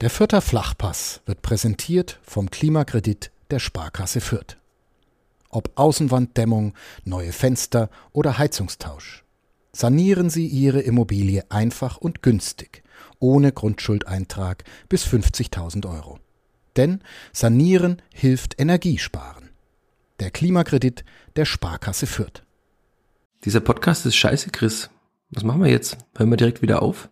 Der Fürther Flachpass wird präsentiert vom Klimakredit der Sparkasse Fürth. Ob Außenwanddämmung, neue Fenster oder Heizungstausch. Sanieren Sie Ihre Immobilie einfach und günstig, ohne Grundschuldeintrag bis 50.000 Euro. Denn Sanieren hilft Energiesparen. Der Klimakredit der Sparkasse Fürth. Dieser Podcast ist scheiße, Chris. Was machen wir jetzt? Hören wir direkt wieder auf?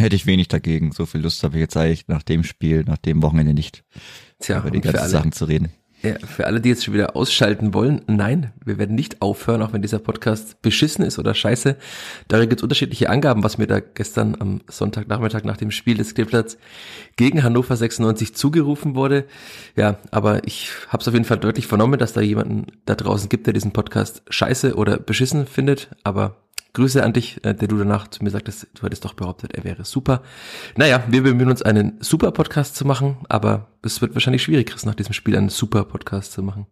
Hätte ich wenig dagegen. So viel Lust habe ich jetzt eigentlich nach dem Spiel, nach dem Wochenende nicht, Tja, über die ganzen alle, Sachen zu reden. ja, für alle, die jetzt schon wieder ausschalten wollen, nein, wir werden nicht aufhören, auch wenn dieser Podcast beschissen ist oder scheiße. Darin gibt es unterschiedliche Angaben, was mir da gestern am Sonntagnachmittag nach dem Spiel des Kleeblatts gegen Hannover 96 zugerufen wurde. Ja, aber ich habe es auf jeden Fall deutlich vernommen, dass da jemanden da draußen gibt, der diesen Podcast scheiße oder beschissen findet. Aber Grüße an dich, äh, der du danach zu mir sagtest, du hättest doch behauptet, er wäre super. Naja, wir bemühen uns, einen super Podcast zu machen, aber es wird wahrscheinlich schwierig, Chris, nach diesem Spiel einen super Podcast zu machen.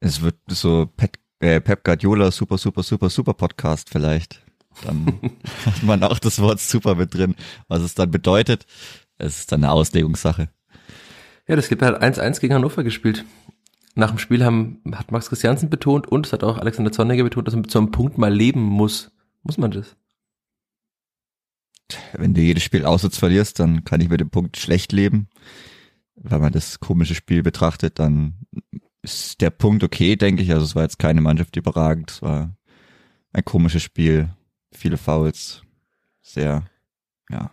Es wird so Pep, äh, Pep Guardiola super, super, super, super Podcast vielleicht. Dann hat man auch das Wort super mit drin. Was es dann bedeutet, es ist dann eine Auslegungssache. Ja, das gibt halt 1-1 gegen Hannover gespielt. Nach dem Spiel haben, hat Max Christiansen betont und es hat auch Alexander Zorniger betont, dass man so einem Punkt mal leben muss. Muss man das? Wenn du jedes Spiel auswärts verlierst, dann kann ich mit dem Punkt schlecht leben. Wenn man das komische Spiel betrachtet, dann ist der Punkt okay, denke ich. Also es war jetzt keine Mannschaft überragend. Es war ein komisches Spiel. Viele Fouls. Sehr, ja,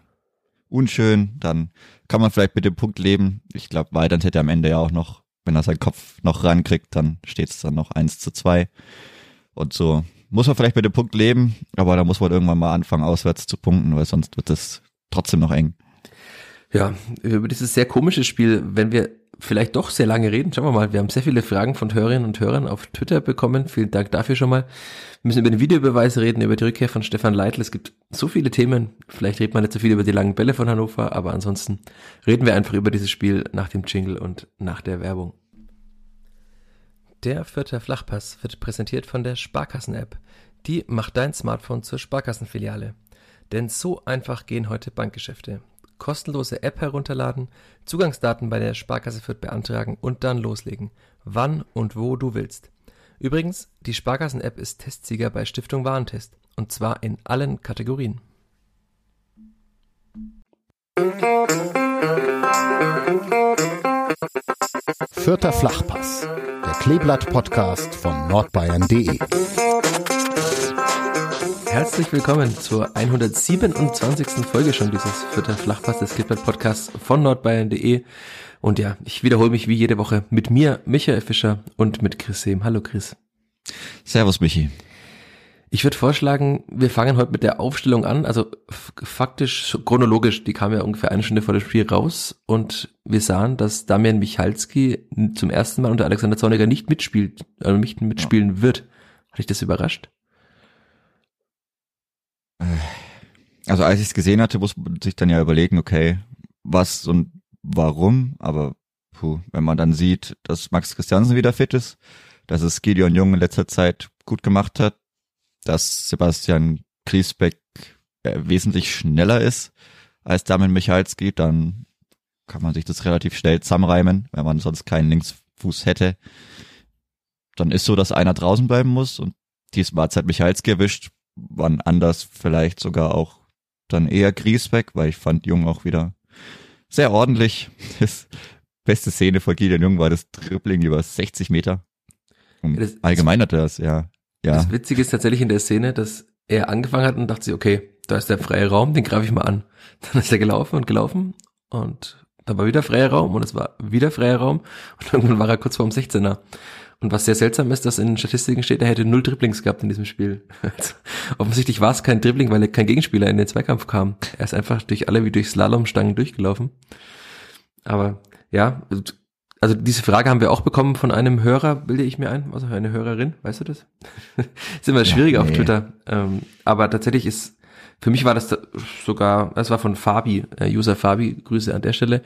unschön. Dann kann man vielleicht mit dem Punkt leben. Ich glaube, Weidand hätte am Ende ja auch noch, wenn er seinen Kopf noch rankriegt, dann steht es dann noch eins zu zwei. Und so muss man vielleicht mit dem Punkt leben, aber da muss man irgendwann mal anfangen, auswärts zu punkten, weil sonst wird es trotzdem noch eng. Ja, über dieses sehr komische Spiel, wenn wir vielleicht doch sehr lange reden, schauen wir mal, wir haben sehr viele Fragen von Hörerinnen und Hörern auf Twitter bekommen, vielen Dank dafür schon mal. Wir müssen über den Videobeweis reden, über die Rückkehr von Stefan Leitl, es gibt so viele Themen, vielleicht redet man nicht so viel über die langen Bälle von Hannover, aber ansonsten reden wir einfach über dieses Spiel nach dem Jingle und nach der Werbung. Der vierte Flachpass wird präsentiert von der Sparkassen-App. Die macht dein Smartphone zur Sparkassenfiliale. Denn so einfach gehen heute Bankgeschäfte. Kostenlose App herunterladen, Zugangsdaten bei der Sparkasse Fürth beantragen und dann loslegen. Wann und wo du willst. Übrigens, die Sparkassen-App ist Testsieger bei Stiftung Warentest. Und zwar in allen Kategorien. Vierter Flachpass, der Kleeblatt-Podcast von nordbayern.de. Herzlich willkommen zur 127. Folge schon dieses Vierter Flachpass des Kleeblatt Podcasts von nordbayern.de. Und ja, ich wiederhole mich wie jede Woche mit mir, Michael Fischer und mit Chris Sehm. Hallo Chris. Servus, Michi. Ich würde vorschlagen, wir fangen heute mit der Aufstellung an. Also faktisch, chronologisch, die kam ja ungefähr eine Stunde vor dem Spiel raus und wir sahen, dass Damian Michalski zum ersten Mal unter Alexander Zorniger nicht mitspielt, äh, nicht mitspielen ja. wird. Hat dich das überrascht? Also als ich es gesehen hatte, muss man sich dann ja überlegen, okay, was und warum, aber puh, wenn man dann sieht, dass Max Christiansen wieder fit ist, dass es Gideon Jung in letzter Zeit gut gemacht hat, dass Sebastian Griesbeck äh, wesentlich schneller ist als Damian Michalski, dann kann man sich das relativ schnell zusammenreimen, wenn man sonst keinen Linksfuß hätte. Dann ist so, dass einer draußen bleiben muss und diesmal hat es halt Michalski erwischt, wann anders vielleicht sogar auch dann eher Griesbeck, weil ich fand Jung auch wieder sehr ordentlich. Das beste Szene von Gideon Jung war das Dribbling über 60 Meter. Und allgemein hat er das, ja. Ja. Das Witzige ist tatsächlich in der Szene, dass er angefangen hat und dachte sich, okay, da ist der freie Raum, den greife ich mal an. Dann ist er gelaufen und gelaufen und da war wieder freier Raum und es war wieder freier Raum und irgendwann war er kurz vorm 16er. Und was sehr seltsam ist, dass in den Statistiken steht, er hätte null Dribblings gehabt in diesem Spiel. Also, offensichtlich war es kein Dribbling, weil er kein Gegenspieler in den Zweikampf kam. Er ist einfach durch alle wie durch Slalomstangen durchgelaufen. Aber ja, also diese Frage haben wir auch bekommen von einem Hörer, bilde ich mir ein, also eine Hörerin, weißt du das? ist immer schwierig ja, nee. auf Twitter. Ähm, aber tatsächlich ist, für mich war das sogar, das war von Fabi, äh, User Fabi, Grüße an der Stelle.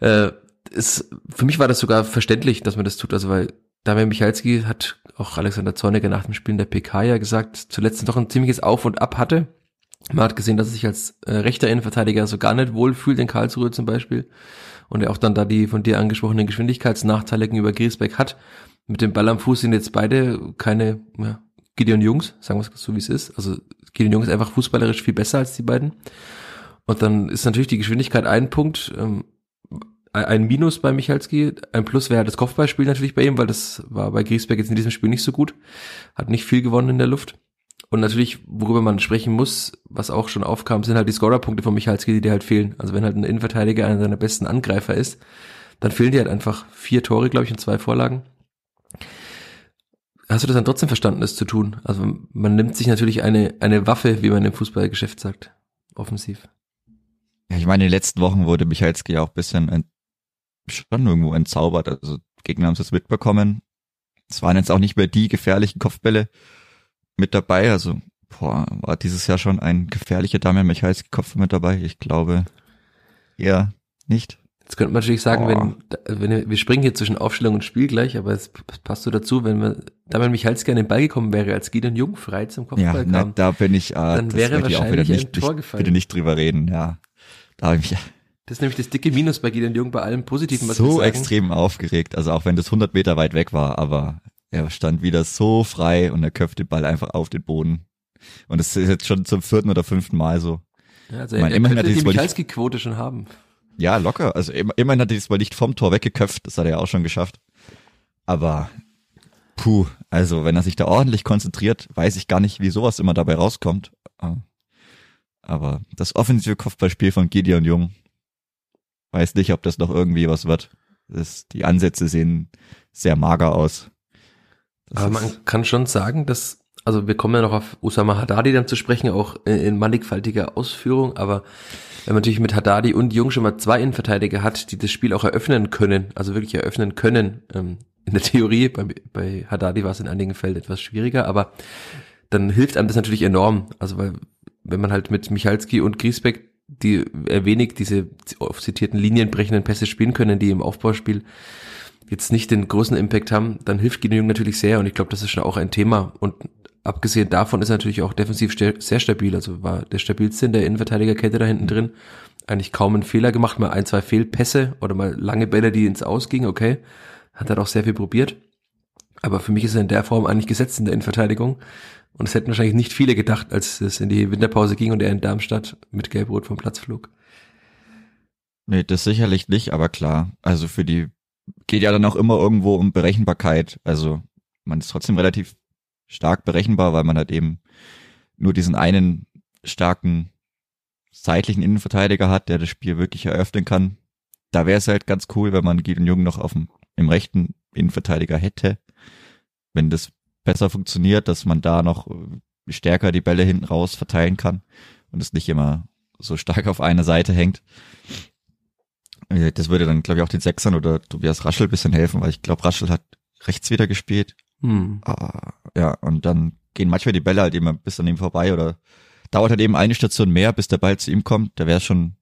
Äh, ist, für mich war das sogar verständlich, dass man das tut, also weil Damian Michalski hat auch Alexander Zorniger nach dem Spielen der PK ja gesagt, zuletzt noch ein ziemliches Auf und Ab hatte Man hat gesehen, dass er sich als äh, rechter Innenverteidiger so gar nicht wohlfühlt in Karlsruhe zum Beispiel. Und er auch dann da die von dir angesprochenen Geschwindigkeitsnachteile gegenüber Griesbeck hat. Mit dem Ball am Fuß sind jetzt beide keine ja, Gideon Jungs, sagen wir es so wie es ist. Also Gideon Jungs ist einfach fußballerisch viel besser als die beiden. Und dann ist natürlich die Geschwindigkeit ein Punkt, ähm, ein Minus bei Michalski, ein Plus wäre das Kopfballspiel natürlich bei ihm, weil das war bei Griesbeck jetzt in diesem Spiel nicht so gut. Hat nicht viel gewonnen in der Luft. Und natürlich, worüber man sprechen muss, was auch schon aufkam, sind halt die Scorerpunkte von Michalski, die dir halt fehlen. Also wenn halt ein Innenverteidiger einer seiner besten Angreifer ist, dann fehlen dir halt einfach vier Tore, glaube ich, und zwei Vorlagen. Hast du das dann trotzdem verstanden, das zu tun? Also man nimmt sich natürlich eine, eine Waffe, wie man im Fußballgeschäft sagt, offensiv. Ja, ich meine, in den letzten Wochen wurde Michalski ja auch bisschen schon irgendwo entzaubert. Also Gegner haben es jetzt mitbekommen. Es waren jetzt auch nicht mehr die gefährlichen Kopfbälle mit dabei. Also boah, war dieses Jahr schon ein gefährlicher Damian Michalski Kopf mit dabei. Ich glaube eher nicht. Jetzt könnte man natürlich sagen, oh. wenn, wenn wir springen hier zwischen Aufstellung und Spiel gleich, aber es passt so dazu, wenn man Damian Michalski an den Ball gekommen wäre, als Gideon Jung frei zum Kopfball ja, kam, na, da bin ich, äh, dann wäre wahrscheinlich nicht, ein Tor gefallen. Bitte nicht drüber reden, ja. Da habe ich das ist nämlich das dicke Minus bei Gideon Jung bei allem Positiven, was So extrem aufgeregt, also auch wenn das 100 Meter weit weg war, aber er stand wieder so frei und er köpft den Ball einfach auf den Boden. Und das ist jetzt schon zum vierten oder fünften Mal so. Ja, also er, er immerhin könnte die Michalski-Quote schon haben. Ja, locker. Also immerhin hat er diesmal nicht vom Tor weggeköpft, das hat er ja auch schon geschafft. Aber puh, also wenn er sich da ordentlich konzentriert, weiß ich gar nicht, wie sowas immer dabei rauskommt. Aber das offensive Kopfballspiel von Gideon Jung, Weiß nicht, ob das noch irgendwie was wird. Das, die Ansätze sehen sehr mager aus. Aber man kann schon sagen, dass, also wir kommen ja noch auf Usama Haddadi dann zu sprechen, auch in, mannigfaltiger Ausführung, aber wenn man natürlich mit Haddadi und Jung schon mal zwei Innenverteidiger hat, die das Spiel auch eröffnen können, also wirklich eröffnen können, ähm, in der Theorie, bei, bei Haddadi war es in einigen Fällen etwas schwieriger, aber dann hilft einem das natürlich enorm. Also weil, wenn man halt mit Michalski und Griesbeck die wenig diese oft zitierten linienbrechenden Pässe spielen können, die im Aufbauspiel jetzt nicht den großen Impact haben, dann hilft Gideon natürlich sehr und ich glaube, das ist schon auch ein Thema und abgesehen davon ist natürlich auch defensiv sehr stabil, also war der stabilste in der Innenverteidigerkette da hinten drin, eigentlich kaum einen Fehler gemacht, mal ein, zwei Fehlpässe oder mal lange Bälle, die ins Aus okay, hat er auch sehr viel probiert, aber für mich ist er in der Form eigentlich gesetzt in der Innenverteidigung. Und es hätten wahrscheinlich nicht viele gedacht, als es in die Winterpause ging und er in Darmstadt mit Gelbrot vom Platz flog. Nee, das sicherlich nicht, aber klar. Also für die geht ja dann auch immer irgendwo um Berechenbarkeit. Also man ist trotzdem relativ stark berechenbar, weil man halt eben nur diesen einen starken seitlichen Innenverteidiger hat, der das Spiel wirklich eröffnen kann. Da wäre es halt ganz cool, wenn man Gideon Jung noch auf dem im rechten Innenverteidiger hätte. Wenn das besser funktioniert, dass man da noch äh, stärker die Bälle hinten raus verteilen kann und es nicht immer so stark auf einer Seite hängt. Das würde dann, glaube ich, auch den Sechsern oder Tobias Raschel bisschen helfen, weil ich glaube, Raschel hat rechts wieder gespielt. Hm. Ah, ja, und dann gehen manchmal die Bälle halt immer bis an ihm vorbei oder dauert halt eben eine Station mehr, bis der Ball zu ihm kommt. Da wäre schon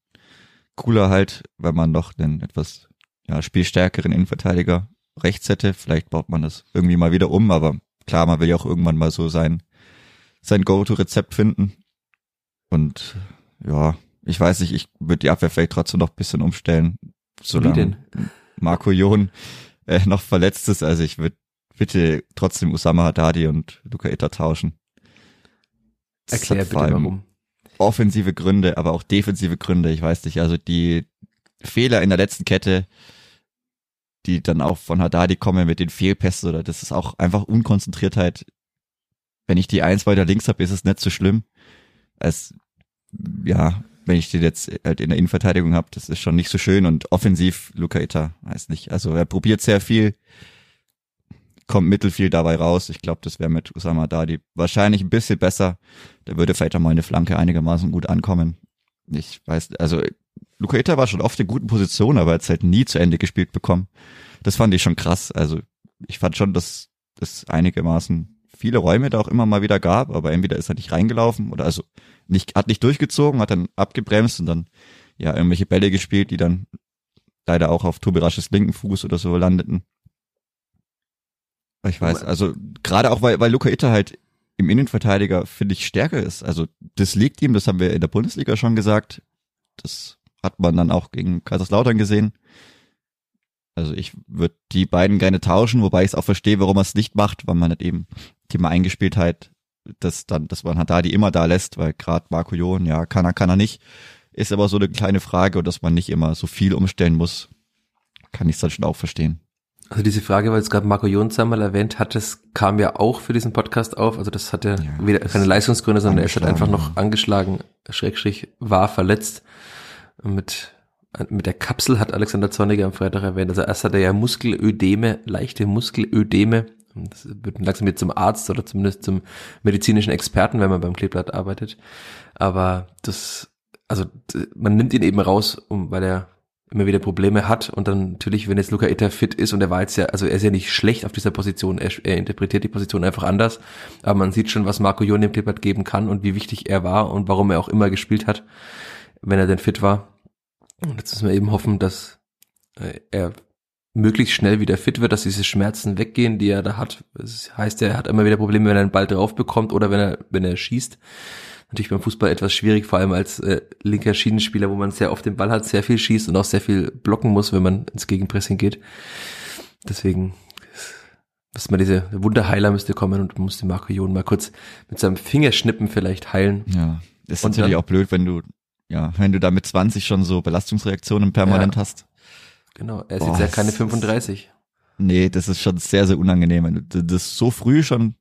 cooler halt, wenn man noch einen etwas ja, spielstärkeren Innenverteidiger rechts hätte. Vielleicht baut man das irgendwie mal wieder um, aber klar, man will ja auch irgendwann mal so sein, sein Go-To-Rezept finden. Und ja, ich weiß nicht, ich würde die Abwehr vielleicht trotzdem noch ein bisschen umstellen, solange Marco Jon äh, noch verletzt ist. Also ich würde bitte trotzdem Usama Haddadi und Luca Itter tauschen. Erklär bitte warum. Offensive Gründe, aber auch defensive Gründe. Ich weiß nicht, also die Fehler in der letzten Kette die dann auch von Haddadi kommen mit den Fehlpässen oder das ist auch einfach Unkonzentriertheit. Wenn ich die eins weiter links habe, ist es nicht so schlimm. Als, ja, wenn ich den jetzt halt in der Innenverteidigung habe, das ist schon nicht so schön und offensiv Luca Ita, weiß nicht. Also er probiert sehr viel, kommt mittelfiel dabei raus. Ich glaube, das wäre mit Usama Haddadi wahrscheinlich ein bisschen besser. Da würde vielleicht auch mal eine Flanke einigermaßen gut ankommen. Ich weiß, also Luca Ita war schon oft in guten Positionen, aber er hat halt nie zu Ende gespielt bekommen. Das fand ich schon krass. Also ich fand schon, dass es einigermaßen viele Räume da auch immer mal wieder gab, aber entweder ist er nicht reingelaufen oder also nicht, hat nicht durchgezogen, hat dann abgebremst und dann ja irgendwelche Bälle gespielt, die dann leider auch auf Tobi Rasches linken Fuß oder so landeten. Ich weiß, also gerade auch weil, weil Luca Itter halt im Innenverteidiger, finde ich, stärker ist. Also das liegt ihm, das haben wir in der Bundesliga schon gesagt. Das hat man dann auch gegen Kaiserslautern gesehen. Also ich würde die beiden gerne tauschen, wobei ich es auch verstehe, warum er es nicht macht, weil man nicht eben Thema Eingespieltheit, das dann, dass man Haddadi immer da lässt, weil gerade Marco Jon, ja, kann er, kann er nicht. Ist aber so eine kleine Frage und dass man nicht immer so viel umstellen muss, kann ich es dann schon auch verstehen. Also diese Frage, weil es gerade Marco Jons einmal erwähnt hat, das kam ja auch für diesen Podcast auf. Also das hat ja, ja weder keine Leistungsgründe, sondern er ist halt einfach noch angeschlagen, Schrägstrich, war verletzt. Mit, mit der Kapsel hat Alexander Zorniger am Freitag erwähnt. Also erst hat er ja Muskelödeme, leichte Muskelödeme. Das wird langsam jetzt zum Arzt oder zumindest zum medizinischen Experten, wenn man beim Kleeblatt arbeitet. Aber das, also man nimmt ihn eben raus, um, weil er immer wieder Probleme hat und dann natürlich, wenn jetzt Luca Itter fit ist und er war jetzt ja, also er ist ja nicht schlecht auf dieser Position, er, er interpretiert die Position einfach anders, aber man sieht schon, was Marco Jon dem Klippert geben kann und wie wichtig er war und warum er auch immer gespielt hat, wenn er denn fit war. Und jetzt müssen wir eben hoffen, dass äh, er möglichst schnell wieder fit wird, dass diese Schmerzen weggehen, die er da hat. Das heißt, er hat immer wieder Probleme, wenn er einen Ball drauf bekommt oder wenn er, wenn er schießt natürlich beim Fußball etwas schwierig, vor allem als äh, linker Schienenspieler, wo man sehr oft den Ball hat, sehr viel schießt und auch sehr viel blocken muss, wenn man ins Gegenpressing geht. Deswegen dass man diese Wunderheiler müsste kommen und muss den Marco Jon mal kurz mit seinem Fingerschnippen vielleicht heilen. Ja, das ist und natürlich dann, auch blöd, wenn du, ja, wenn du da mit 20 schon so Belastungsreaktionen permanent ja, hast. Genau, er ist Boah, jetzt ja keine 35. Nee, das ist schon sehr, sehr unangenehm. Wenn das so früh schon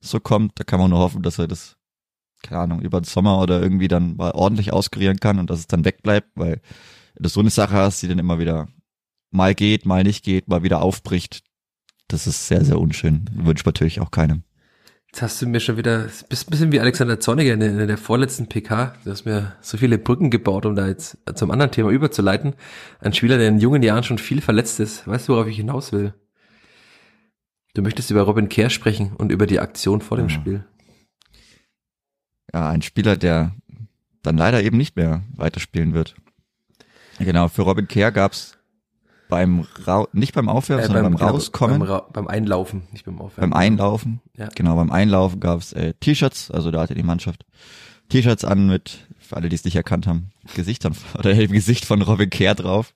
so kommt, da kann man nur hoffen, dass er das keine Ahnung, über den Sommer oder irgendwie dann mal ordentlich auskurieren kann und dass es dann wegbleibt, weil du so eine Sache hast, die dann immer wieder mal geht, mal nicht geht, mal wieder aufbricht. Das ist sehr, sehr unschön. Wünscht natürlich auch keinem. Jetzt hast du mir schon wieder, bist ein bisschen wie Alexander Zorniger in, in der vorletzten PK. Du hast mir so viele Brücken gebaut, um da jetzt zum anderen Thema überzuleiten. Ein Spieler, der in jungen Jahren schon viel verletzt ist. Weißt du, worauf ich hinaus will? Du möchtest über Robin Kerr sprechen und über die Aktion vor dem ja. Spiel ja, ein Spieler, der dann leider eben nicht mehr weiterspielen wird. Genau, für Robin Kerr gab's beim Ra nicht beim Aufwärmen, äh, sondern beim, beim Rauskommen. Beim, beim, Einlaufen, nicht beim Aufwärmen. Beim Einlaufen, ja. genau, beim Einlaufen gab's äh, T-Shirts, also da hatte die Mannschaft T-Shirts an mit, für alle, die es nicht erkannt haben, Gesichtern oder im Gesicht von Robin Kerr drauf.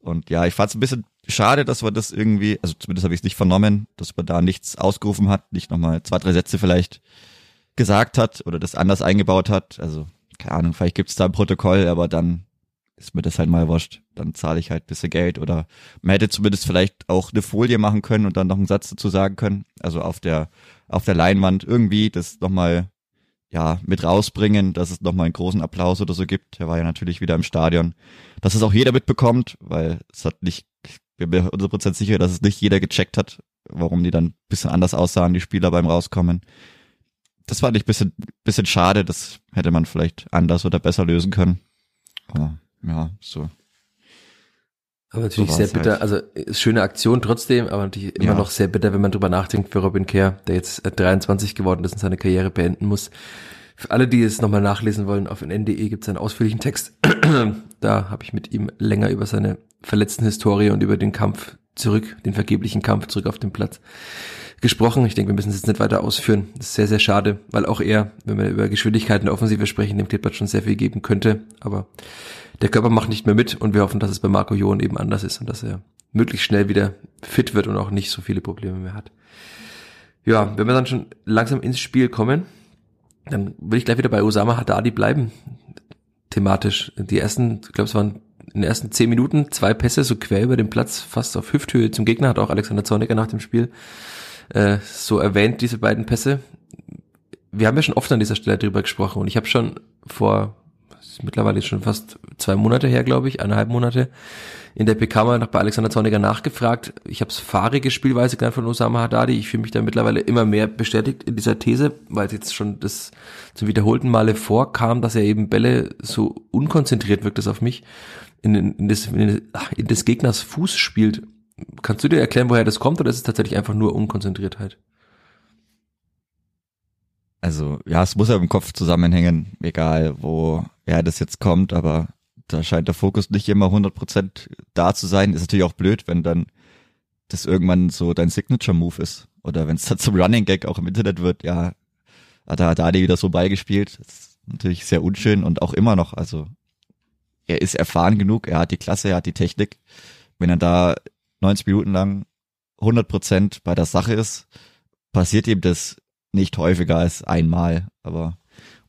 Und ja, ich fand's ein bisschen schade, dass wir das irgendwie, also zumindest habe ich es nicht vernommen, dass man da nichts ausgerufen hat, nicht nochmal zwei, drei Sätze vielleicht gesagt hat oder das anders eingebaut hat. Also, keine Ahnung, vielleicht gibt's da ein Protokoll, aber dann ist mir das halt mal wurscht. Dann zahle ich halt bisschen Geld oder man hätte zumindest vielleicht auch eine Folie machen können und dann noch einen Satz dazu sagen können. Also auf der, auf der Leinwand irgendwie das nochmal, ja, mit rausbringen, dass es nochmal einen großen Applaus oder so gibt. Er war ja natürlich wieder im Stadion. Dass es auch jeder mitbekommt, weil es hat nicht, ich bin mir 100% sicher, dass es nicht jeder gecheckt hat, warum die dann bisschen anders aussahen, die Spieler beim Rauskommen das fand ich bisschen, bisschen schade. Das hätte man vielleicht anders oder besser lösen können. Aber ja, so. Aber natürlich so sehr bitter, halt. also schöne Aktion trotzdem, aber natürlich immer ja. noch sehr bitter, wenn man drüber nachdenkt für Robin Kerr, der jetzt 23 geworden ist und seine Karriere beenden muss. Für alle, die es nochmal nachlesen wollen, auf nn.de gibt es einen ausführlichen Text. da habe ich mit ihm länger über seine verletzten Historie und über den Kampf zurück, den vergeblichen Kampf zurück auf den Platz gesprochen. Ich denke, wir müssen es jetzt nicht weiter ausführen. Das ist sehr, sehr schade, weil auch er, wenn wir über Geschwindigkeit in der Offensive sprechen, dem Klippert schon sehr viel geben könnte. Aber der Körper macht nicht mehr mit und wir hoffen, dass es bei Marco Jon eben anders ist und dass er möglichst schnell wieder fit wird und auch nicht so viele Probleme mehr hat. Ja, wenn wir dann schon langsam ins Spiel kommen, dann will ich gleich wieder bei Osama Haddadi bleiben. Thematisch. Die ersten, ich glaube, es waren in den ersten zehn Minuten zwei Pässe so quer über den Platz, fast auf Hüfthöhe zum Gegner, hat auch Alexander Zorniger nach dem Spiel äh, so erwähnt, diese beiden Pässe. Wir haben ja schon oft an dieser Stelle drüber gesprochen und ich habe schon vor, mittlerweile schon fast zwei Monate her, glaube ich, eineinhalb Monate, in der PK mal bei Alexander Zorniger nachgefragt. Ich habe es fahrige Spielweise genannt von Osama Haddadi. Ich fühle mich da mittlerweile immer mehr bestätigt in dieser These, weil es jetzt schon das zum wiederholten Male vorkam, dass er eben Bälle so unkonzentriert wirkt, das auf mich in, in, das, in, in des Gegners Fuß spielt Kannst du dir erklären, woher das kommt oder ist es tatsächlich einfach nur Unkonzentriertheit? Also, ja, es muss ja im Kopf zusammenhängen, egal woher das jetzt kommt, aber da scheint der Fokus nicht immer 100% da zu sein. Ist natürlich auch blöd, wenn dann das irgendwann so dein Signature-Move ist. Oder wenn es dann zum Running Gag auch im Internet wird, ja, hat er Dadi wieder so beigespielt. Das ist natürlich sehr unschön und auch immer noch, also er ist erfahren genug, er hat die Klasse, er hat die Technik. Wenn er da 90 Minuten lang 100 Prozent bei der Sache ist, passiert ihm das nicht häufiger als einmal, aber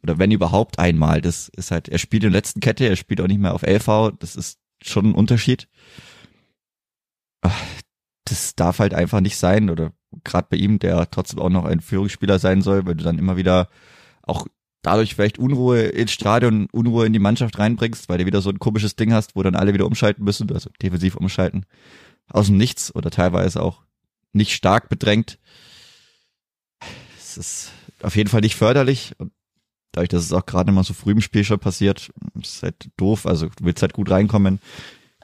oder wenn überhaupt einmal. Das ist halt, er spielt in der letzten Kette, er spielt auch nicht mehr auf LV, das ist schon ein Unterschied. Das darf halt einfach nicht sein, oder gerade bei ihm, der trotzdem auch noch ein Führungsspieler sein soll, weil du dann immer wieder auch dadurch vielleicht Unruhe ins Stadion, Unruhe in die Mannschaft reinbringst, weil du wieder so ein komisches Ding hast, wo dann alle wieder umschalten müssen, also defensiv umschalten, aus dem Nichts oder teilweise auch nicht stark bedrängt. Es ist auf jeden Fall nicht förderlich und dadurch, dass es auch gerade immer so früh im Spiel schon passiert, ist halt doof. Also du willst halt gut reinkommen,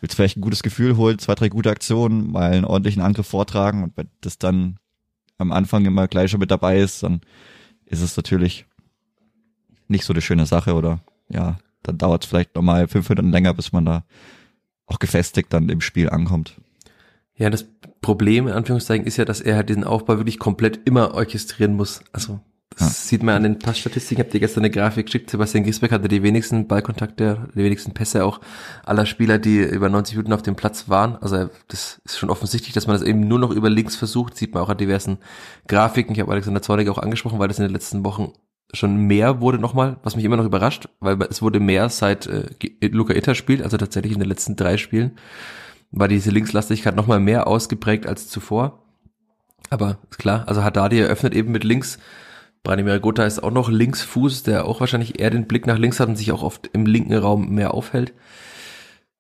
willst vielleicht ein gutes Gefühl holen, zwei, drei gute Aktionen, mal einen ordentlichen Angriff vortragen und wenn das dann am Anfang immer gleich schon mit dabei ist, dann ist es natürlich nicht so eine schöne Sache oder ja, dann dauert es vielleicht nochmal fünf Minuten länger, bis man da auch gefestigt dann im Spiel ankommt. Ja, das Problem in Anführungszeichen ist ja, dass er halt diesen Aufbau wirklich komplett immer orchestrieren muss. Also das ja. sieht man an den Passstatistiken. Ich habe dir gestern eine Grafik geschickt. Sebastian Giesbeck hatte die wenigsten Ballkontakte, die wenigsten Pässe auch aller Spieler, die über 90 Minuten auf dem Platz waren. Also das ist schon offensichtlich, dass man das eben nur noch über links versucht. Sieht man auch an diversen Grafiken. Ich habe Alexander Zornig auch angesprochen, weil das in den letzten Wochen schon mehr wurde nochmal, was mich immer noch überrascht, weil es wurde mehr seit äh, Luca Itter spielt, also tatsächlich in den letzten drei Spielen war diese Linkslastigkeit nochmal mehr ausgeprägt als zuvor. Aber ist klar, also Haddadi eröffnet eben mit links Branimir Gotha ist auch noch Linksfuß, der auch wahrscheinlich eher den Blick nach links hat und sich auch oft im linken Raum mehr aufhält.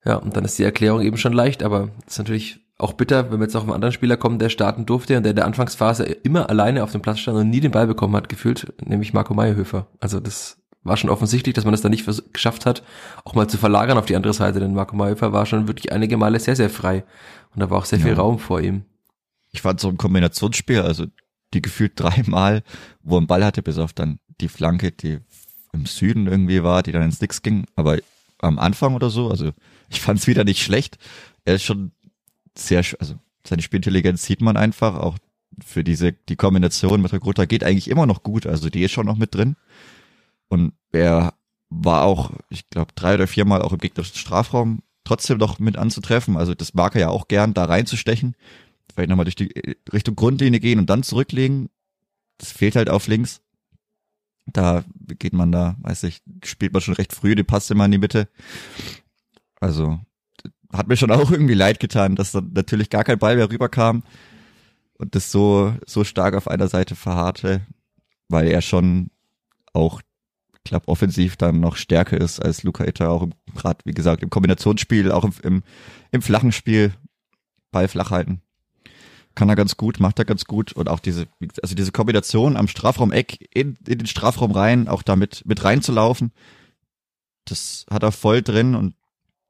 Ja, und dann ist die Erklärung eben schon leicht, aber ist natürlich auch bitter, wenn wir jetzt auf einen anderen Spieler kommen, der starten durfte und der in der Anfangsphase immer alleine auf dem Platz stand und nie den Ball bekommen hat, gefühlt, nämlich Marco Meyerhöfer. Also das war schon offensichtlich, dass man das da nicht geschafft hat, auch mal zu verlagern auf die andere Seite, denn Marco Meyerhöfer war schon wirklich einige Male sehr, sehr frei und da war auch sehr viel Raum vor ihm. Ich fand so ein Kombinationsspiel, also die gefühlt dreimal, wo er einen Ball hatte, bis auf dann die Flanke, die im Süden irgendwie war, die dann ins Nix ging. Aber am Anfang oder so, also ich fand es wieder nicht schlecht. Er ist schon sehr, also seine Spielintelligenz sieht man einfach, auch für diese, die Kombination mit Rekrutta geht eigentlich immer noch gut, also die ist schon noch mit drin. Und er war auch, ich glaube, drei oder viermal auch im gegnerischen Strafraum trotzdem noch mit anzutreffen. Also das mag er ja auch gern, da reinzustechen vielleicht nochmal durch die äh, Richtung Grundlinie gehen und dann zurücklegen. Das fehlt halt auf links. Da geht man da, weiß ich, spielt man schon recht früh, die passt immer in die Mitte. Also hat mir schon auch irgendwie leid getan, dass dann natürlich gar kein Ball mehr rüberkam und das so, so stark auf einer Seite verharrte, weil er schon auch, glaube, offensiv dann noch stärker ist als Luca Itta, auch gerade, wie gesagt, im Kombinationsspiel, auch im, im, im flachen Spiel, Ball flach halten. Kann er ganz gut, macht er ganz gut und auch diese, also diese Kombination am Strafraumeck in, in den Strafraum rein, auch damit mit reinzulaufen, das hat er voll drin und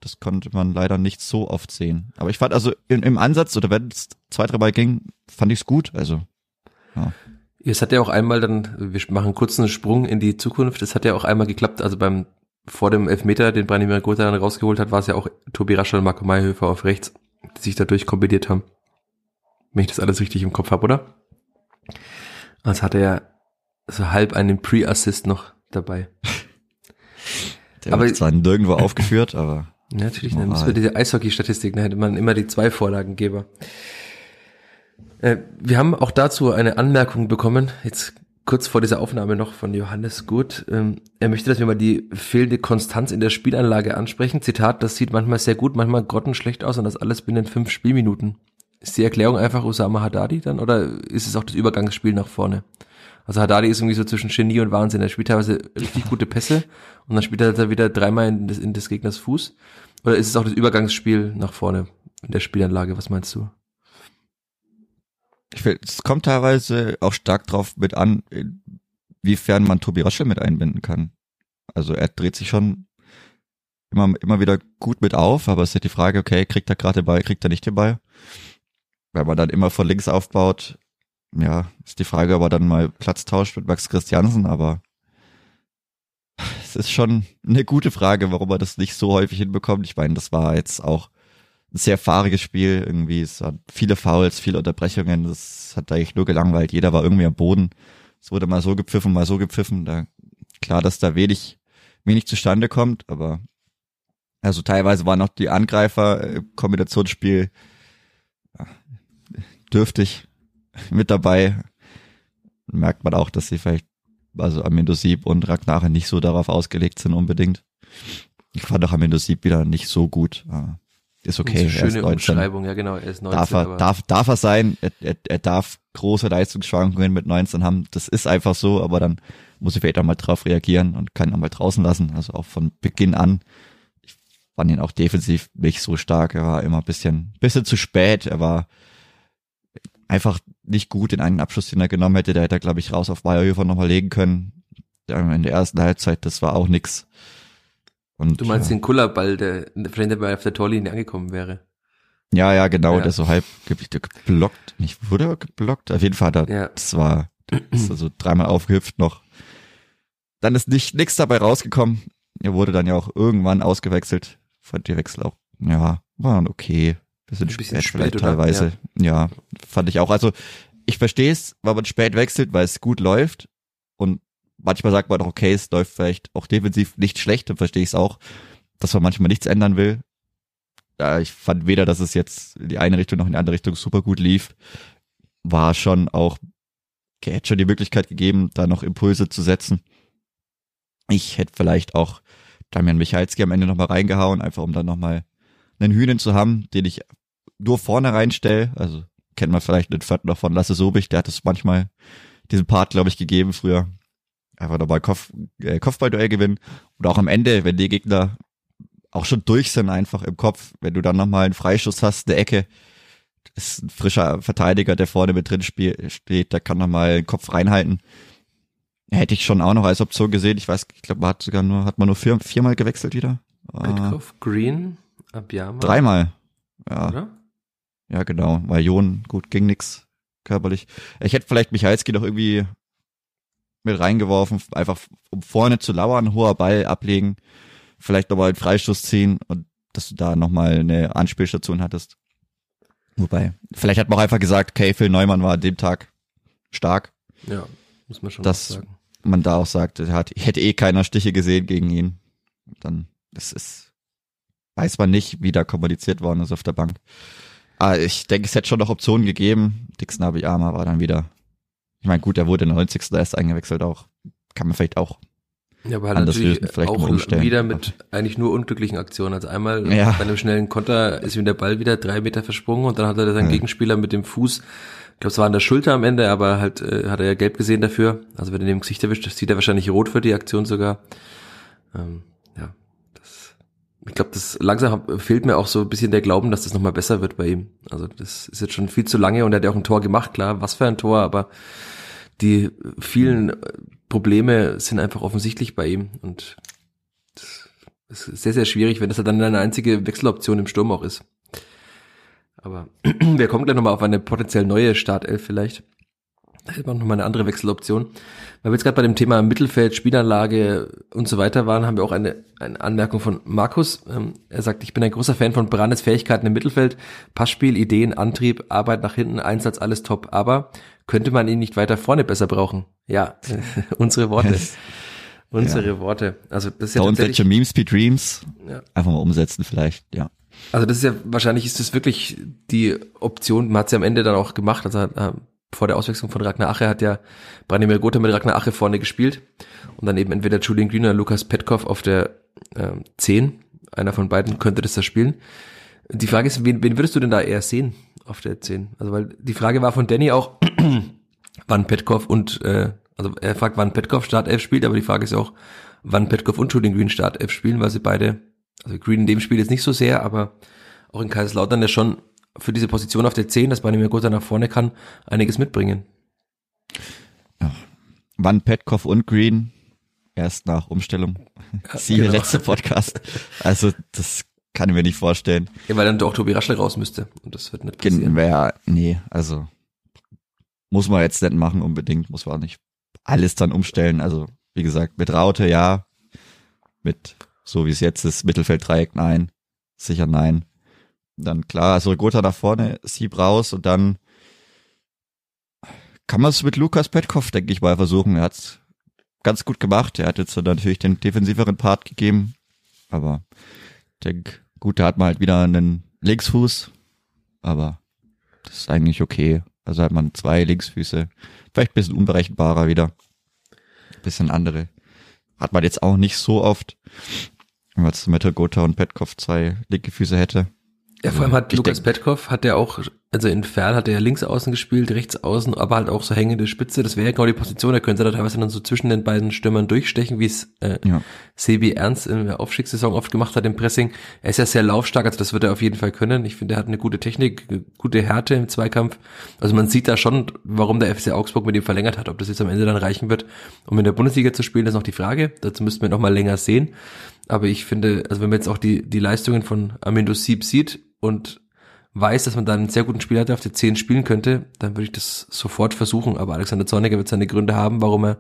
das konnte man leider nicht so oft sehen. Aber ich fand also im, im Ansatz oder wenn es zwei, drei Mal ging, fand ich es gut. Also ja. Es hat ja auch einmal dann, wir machen einen kurzen Sprung in die Zukunft. Es hat ja auch einmal geklappt, also beim vor dem Elfmeter, den Branimir Gotha dann rausgeholt hat, war es ja auch Tobi Raschel und Marco Mayhöfer auf rechts, die sich dadurch kombiniert haben wenn ich das alles richtig im Kopf habe, oder? Als hatte er so halb einen Pre-Assist noch dabei. Der aber wird zwar nirgendwo aufgeführt, aber. Ja, natürlich, dann müssen wir diese Eishockey-Statistik, da hätte man immer die zwei Vorlagengeber. Äh, wir haben auch dazu eine Anmerkung bekommen, jetzt kurz vor dieser Aufnahme noch von Johannes Gut. Ähm, er möchte, dass wir mal die fehlende Konstanz in der Spielanlage ansprechen. Zitat, das sieht manchmal sehr gut, manchmal grottenschlecht aus und das alles binnen fünf Spielminuten. Ist die Erklärung einfach Osama Haddadi dann oder ist es auch das Übergangsspiel nach vorne? Also Haddadi ist irgendwie so zwischen Genie und Wahnsinn. Er spielt teilweise richtig gute Pässe und dann spielt er halt wieder dreimal in des, in des Gegners Fuß. Oder ist es auch das Übergangsspiel nach vorne in der Spielanlage? Was meinst du? Ich will, es kommt teilweise auch stark drauf mit an, wiefern man Tobi Raschel mit einbinden kann. Also er dreht sich schon immer, immer wieder gut mit auf, aber es ist ja die Frage, okay, kriegt er gerade den Ball, kriegt er nicht den Ball? wenn man dann immer von links aufbaut, ja, ist die Frage, ob er dann mal Platz tauscht mit Max Christiansen, aber es ist schon eine gute Frage, warum er das nicht so häufig hinbekommt. Ich meine, das war jetzt auch ein sehr fahriges Spiel, irgendwie, es hat viele Fouls, viele Unterbrechungen, das hat eigentlich nur gelangweilt, jeder war irgendwie am Boden. Es wurde mal so gepfiffen, mal so gepfiffen. Da, klar, dass da wenig, wenig zustande kommt, aber also teilweise waren noch die Angreifer-Kombinationsspiel ja, dürftig mit dabei. Merkt man auch, dass sie vielleicht, also Amendosib und Ragnare nicht so darauf ausgelegt sind unbedingt. Ich fand auch Amendosib wieder nicht so gut. Ist okay. So schöne Umschreibung, ja genau. Er ist 19, darf er, darf, darf er sein. Er, er, er darf große Leistungsschwankungen mit 19 haben. Das ist einfach so, aber dann muss ich vielleicht auch mal drauf reagieren und kann ihn auch mal draußen lassen. Also auch von Beginn an. Ich fand ihn auch defensiv nicht so stark. Er war immer ein bisschen, bisschen zu spät. Er war einfach nicht gut in einen Abschluss, den er genommen hätte. Der hätte er, glaube ich, raus auf Bayerhöfer nochmal legen können. In der ersten Halbzeit, das war auch nix. Und, du meinst ja. den Kullerball, der vielleicht dabei auf der Torlinie angekommen wäre. Ja, ja, genau, ja. der so halb geblockt, nicht wurde er geblockt, auf jeden Fall, da, ja. das war, ist also dreimal aufgehüpft noch. Dann ist nicht nichts dabei rausgekommen. Er wurde dann ja auch irgendwann ausgewechselt. Fand die Wechsel auch, ja, waren okay. Bisschen, Ein bisschen spät, spät vielleicht teilweise. Ja. ja, fand ich auch. Also ich verstehe es, weil man spät wechselt, weil es gut läuft. Und manchmal sagt man doch, okay, es läuft vielleicht auch defensiv nicht schlecht, dann verstehe ich es auch, dass man manchmal nichts ändern will. Ja, ich fand weder, dass es jetzt in die eine Richtung noch in die andere Richtung super gut lief. War schon auch, hätte schon die Möglichkeit gegeben, da noch Impulse zu setzen. Ich hätte vielleicht auch Damian Michalski am Ende nochmal reingehauen, einfach um dann nochmal einen Hühnen zu haben, den ich nur vorne reinstelle. Also kennt man vielleicht den Viertel noch von Lasse Sobich, der hat es manchmal diesen Part, glaube ich, gegeben früher. Einfach nochmal Kopf, äh, Kopfballduell gewinnen. Und auch am Ende, wenn die Gegner auch schon durch sind, einfach im Kopf, wenn du dann nochmal einen Freischuss hast, eine Ecke, ist ein frischer Verteidiger, der vorne mit drin spiel, steht, der kann nochmal den Kopf reinhalten. Hätte ich schon auch noch als Option gesehen. Ich weiß, ich glaube, man hat sogar nur, hat man nur vier, viermal gewechselt wieder. Petkoff, Green, Abiyama. Dreimal. Ja. Oder? Ja, genau. Weil Jon, gut, ging nix körperlich. Ich hätte vielleicht Michalski noch irgendwie mit reingeworfen, einfach um vorne zu lauern, hoher Ball ablegen, vielleicht nochmal einen Freistoß ziehen und dass du da nochmal eine Anspielstation hattest. Wobei, vielleicht hat man auch einfach gesagt, okay, Phil Neumann war an dem Tag stark. Ja, muss man schon dass sagen. man da auch sagt, er hat, ich hätte eh keiner Stiche gesehen gegen ihn. Dann, das ist, weiß man nicht, wie da kommuniziert worden ist auf der Bank. Aber ich denke, es hätte schon noch Optionen gegeben. Dixon Abiyama war dann wieder ich meine, gut, er wurde in der 90. erst eingewechselt auch. Kann man vielleicht auch ja, aber halt anders natürlich lösen, vielleicht auch umstellen. wieder mit eigentlich nur unglücklichen Aktionen. Also einmal ja. bei einem schnellen Konter ist ihm der Ball wieder drei Meter versprungen und dann hat er seinen ja. Gegenspieler mit dem Fuß, ich glaube, es war an der Schulter am Ende, aber halt äh, hat er ja gelb gesehen dafür. Also wenn er dem Gesicht erwischt, sieht er wahrscheinlich rot für die Aktion sogar. Ähm, ich glaube, das langsam fehlt mir auch so ein bisschen der Glauben, dass das nochmal besser wird bei ihm. Also das ist jetzt schon viel zu lange und er hat ja auch ein Tor gemacht, klar, was für ein Tor, aber die vielen Probleme sind einfach offensichtlich bei ihm und das ist sehr, sehr schwierig, wenn das dann eine einzige Wechseloption im Sturm auch ist. Aber wir kommen gleich nochmal auf eine potenziell neue Startelf vielleicht. Da hätte man nochmal eine andere Wechseloption. Weil wir jetzt gerade bei dem Thema Mittelfeld, Spielanlage und so weiter waren, haben wir auch eine, eine Anmerkung von Markus. Ähm, er sagt, ich bin ein großer Fan von Brandes Fähigkeiten im Mittelfeld. Passspiel, Ideen, Antrieb, Arbeit nach hinten, Einsatz, alles top. Aber könnte man ihn nicht weiter vorne besser brauchen? Ja, unsere Worte. Yes. Unsere ja. Worte. Also das ist ja Don't let your memes be dreams. Ja. Einfach mal umsetzen vielleicht, ja. Also das ist ja, wahrscheinlich ist das wirklich die Option, man hat sie am Ende dann auch gemacht, also äh, vor der Auswechslung von Ragnar Ache hat ja Branimir Gotha mit Ragnar Ache vorne gespielt und dann eben entweder Julian Green oder Lukas Petkov auf der äh, 10. Einer von beiden könnte das da spielen. Die Frage ist, wen, wen würdest du denn da eher sehen auf der 10? Also weil die Frage war von Danny auch, wann Petkov und, äh, also er fragt, wann Petkov Startelf spielt, aber die Frage ist auch, wann Petkov und Julian Green Startelf spielen, weil sie beide, also Green in dem Spiel jetzt nicht so sehr, aber auch in Kaiserslautern ja schon für diese Position auf der 10, dass Branimir Gotha nach vorne kann, einiges mitbringen. Ja. Wann Petkov und Green erst nach Umstellung. Ja, Siehe genau. letzte Podcast. Also das kann ich mir nicht vorstellen. Ja, weil dann doch Tobi Raschel raus müsste. Und das wird nicht passieren. Ja, nee, also muss man jetzt nicht machen unbedingt, muss man nicht alles dann umstellen. Also, wie gesagt, mit Raute ja, mit so wie es jetzt ist, Mittelfelddreieck nein, sicher nein. Dann klar, also Gotha nach vorne, Sieb raus und dann kann man es mit Lukas Petkov, denke ich mal, versuchen. Er hat's ganz gut gemacht. Er hat jetzt natürlich den defensiveren Part gegeben. Aber ich denke, gut, da hat man halt wieder einen Linksfuß. Aber das ist eigentlich okay. Also hat man zwei Linksfüße. Vielleicht ein bisschen unberechenbarer wieder. Ein bisschen andere. Hat man jetzt auch nicht so oft. Wenn man jetzt mit Gotha und Petkov zwei linke Füße hätte. Ja, vor allem hat Lukas Petkov, hat der auch, also in Ferl hat er ja links außen gespielt, rechts außen, aber halt auch so hängende Spitze. Das wäre ja genau die Position, er könnte da teilweise dann so zwischen den beiden Stürmern durchstechen, wie es äh, ja. Sebi Ernst in der Aufstiegssaison oft gemacht hat im Pressing. Er ist ja sehr laufstark, also das wird er auf jeden Fall können. Ich finde, er hat eine gute Technik, eine gute Härte im Zweikampf. Also man sieht da schon, warum der FC Augsburg mit ihm verlängert hat. Ob das jetzt am Ende dann reichen wird, um in der Bundesliga zu spielen, ist noch die Frage. Dazu müssten wir noch mal länger sehen. Aber ich finde, also wenn man jetzt auch die, die Leistungen von Amindo Sieb sieht und weiß, dass man da einen sehr guten Spieler hat, der auf der 10 spielen könnte, dann würde ich das sofort versuchen. Aber Alexander Zorniger wird seine Gründe haben, warum er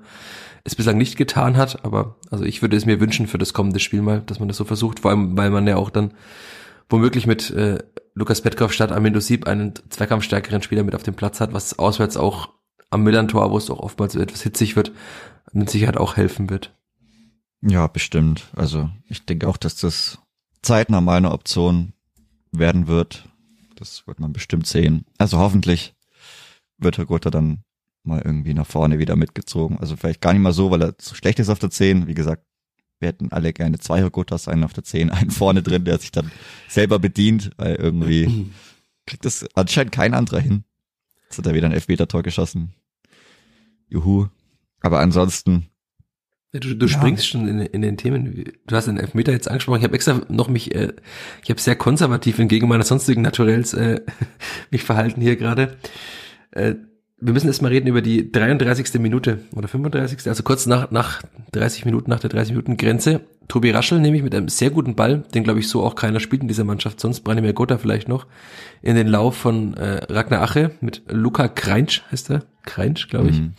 es bislang nicht getan hat. Aber also ich würde es mir wünschen für das kommende Spiel mal, dass man das so versucht. Vor allem, weil man ja auch dann womöglich mit äh, Lukas Petkov statt Amindo Sieb einen zweikampfstärkeren Spieler mit auf dem Platz hat, was auswärts auch am Millantor, wo es auch oftmals etwas hitzig wird, mit Sicherheit auch helfen wird. Ja, bestimmt. Also ich denke auch, dass das zeitnah mal eine Option werden wird. Das wird man bestimmt sehen. Also hoffentlich wird Herr Gutter dann mal irgendwie nach vorne wieder mitgezogen. Also vielleicht gar nicht mal so, weil er zu schlecht ist auf der 10. Wie gesagt, wir hätten alle gerne zwei Herr Guttas, einen auf der 10, einen vorne drin, der sich dann selber bedient, weil irgendwie kriegt das anscheinend kein anderer hin. Jetzt hat er wieder ein Elfmeter-Tor geschossen. Juhu. Aber ansonsten Du, du ja. springst schon in, in, den Themen. Du hast den Elfmeter jetzt angesprochen. Ich habe extra noch mich, äh, ich habe sehr konservativ entgegen meiner sonstigen Naturells äh, mich verhalten hier gerade. Äh, wir müssen erstmal reden über die 33. Minute oder 35. Also kurz nach, nach 30 Minuten, nach der 30 Minuten Grenze. Tobi Raschel nämlich mit einem sehr guten Ball, den glaube ich so auch keiner spielt in dieser Mannschaft, sonst Branimir Gotha vielleicht noch, in den Lauf von äh, Ragnar Ache mit Luca Kreinsch, heißt er? Kreinsch, glaube ich. Mhm.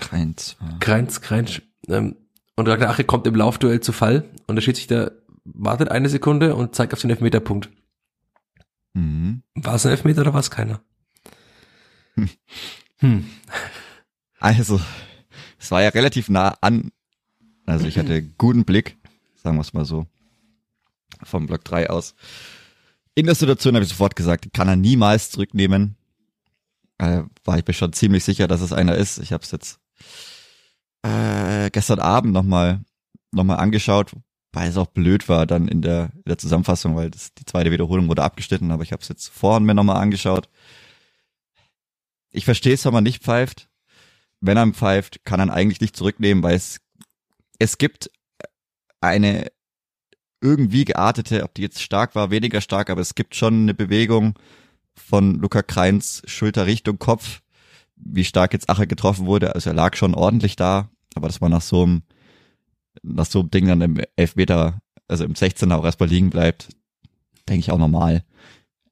Kreinz. Kreinz, Kreinsch. Ähm, und Ragnar Ache kommt im Laufduell zu Fall und der Schiedsrichter wartet eine Sekunde und zeigt auf den Elfmeterpunkt. Mhm. War es ein Elfmeter oder war es keiner? Hm. Hm. Also, es war ja relativ nah an. Also ich hatte guten Blick, sagen wir es mal so, vom Block 3 aus. In der Situation habe ich sofort gesagt, kann er niemals zurücknehmen. Äh, war ich mir schon ziemlich sicher, dass es einer ist. Ich habe es jetzt äh, gestern Abend nochmal noch mal angeschaut, weil es auch blöd war dann in der, in der Zusammenfassung, weil das, die zweite Wiederholung wurde abgeschnitten, aber ich habe es jetzt vorhin mir nochmal angeschaut. Ich verstehe es, wenn man nicht pfeift. Wenn er pfeift, kann er eigentlich nicht zurücknehmen, weil es, es gibt eine irgendwie geartete, ob die jetzt stark war, weniger stark, aber es gibt schon eine Bewegung von Luca Kreins Schulter Richtung Kopf, wie stark jetzt Ache getroffen wurde. Also er lag schon ordentlich da, aber das war nach so einem, nach so einem Ding dann im Elfmeter, also im 16er auch erstmal liegen bleibt, denke ich auch normal.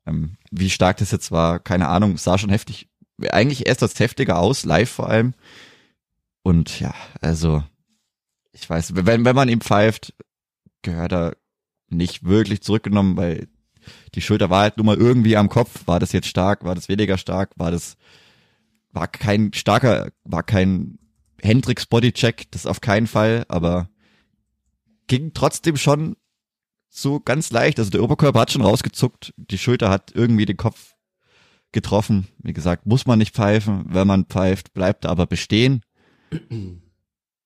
Ähm, wie stark das jetzt war, keine Ahnung, sah schon heftig, eigentlich erst das heftiger aus, live vor allem. Und ja, also, ich weiß, wenn, wenn man ihm pfeift, gehört er nicht wirklich zurückgenommen, weil die Schulter war halt nur mal irgendwie am Kopf. War das jetzt stark? War das weniger stark? War das war kein starker, war kein Hendrix Bodycheck, das auf keinen Fall, aber ging trotzdem schon so ganz leicht. Also der Oberkörper hat schon rausgezuckt, die Schulter hat irgendwie den Kopf getroffen. Wie gesagt, muss man nicht pfeifen. Wenn man pfeift, bleibt er aber bestehen.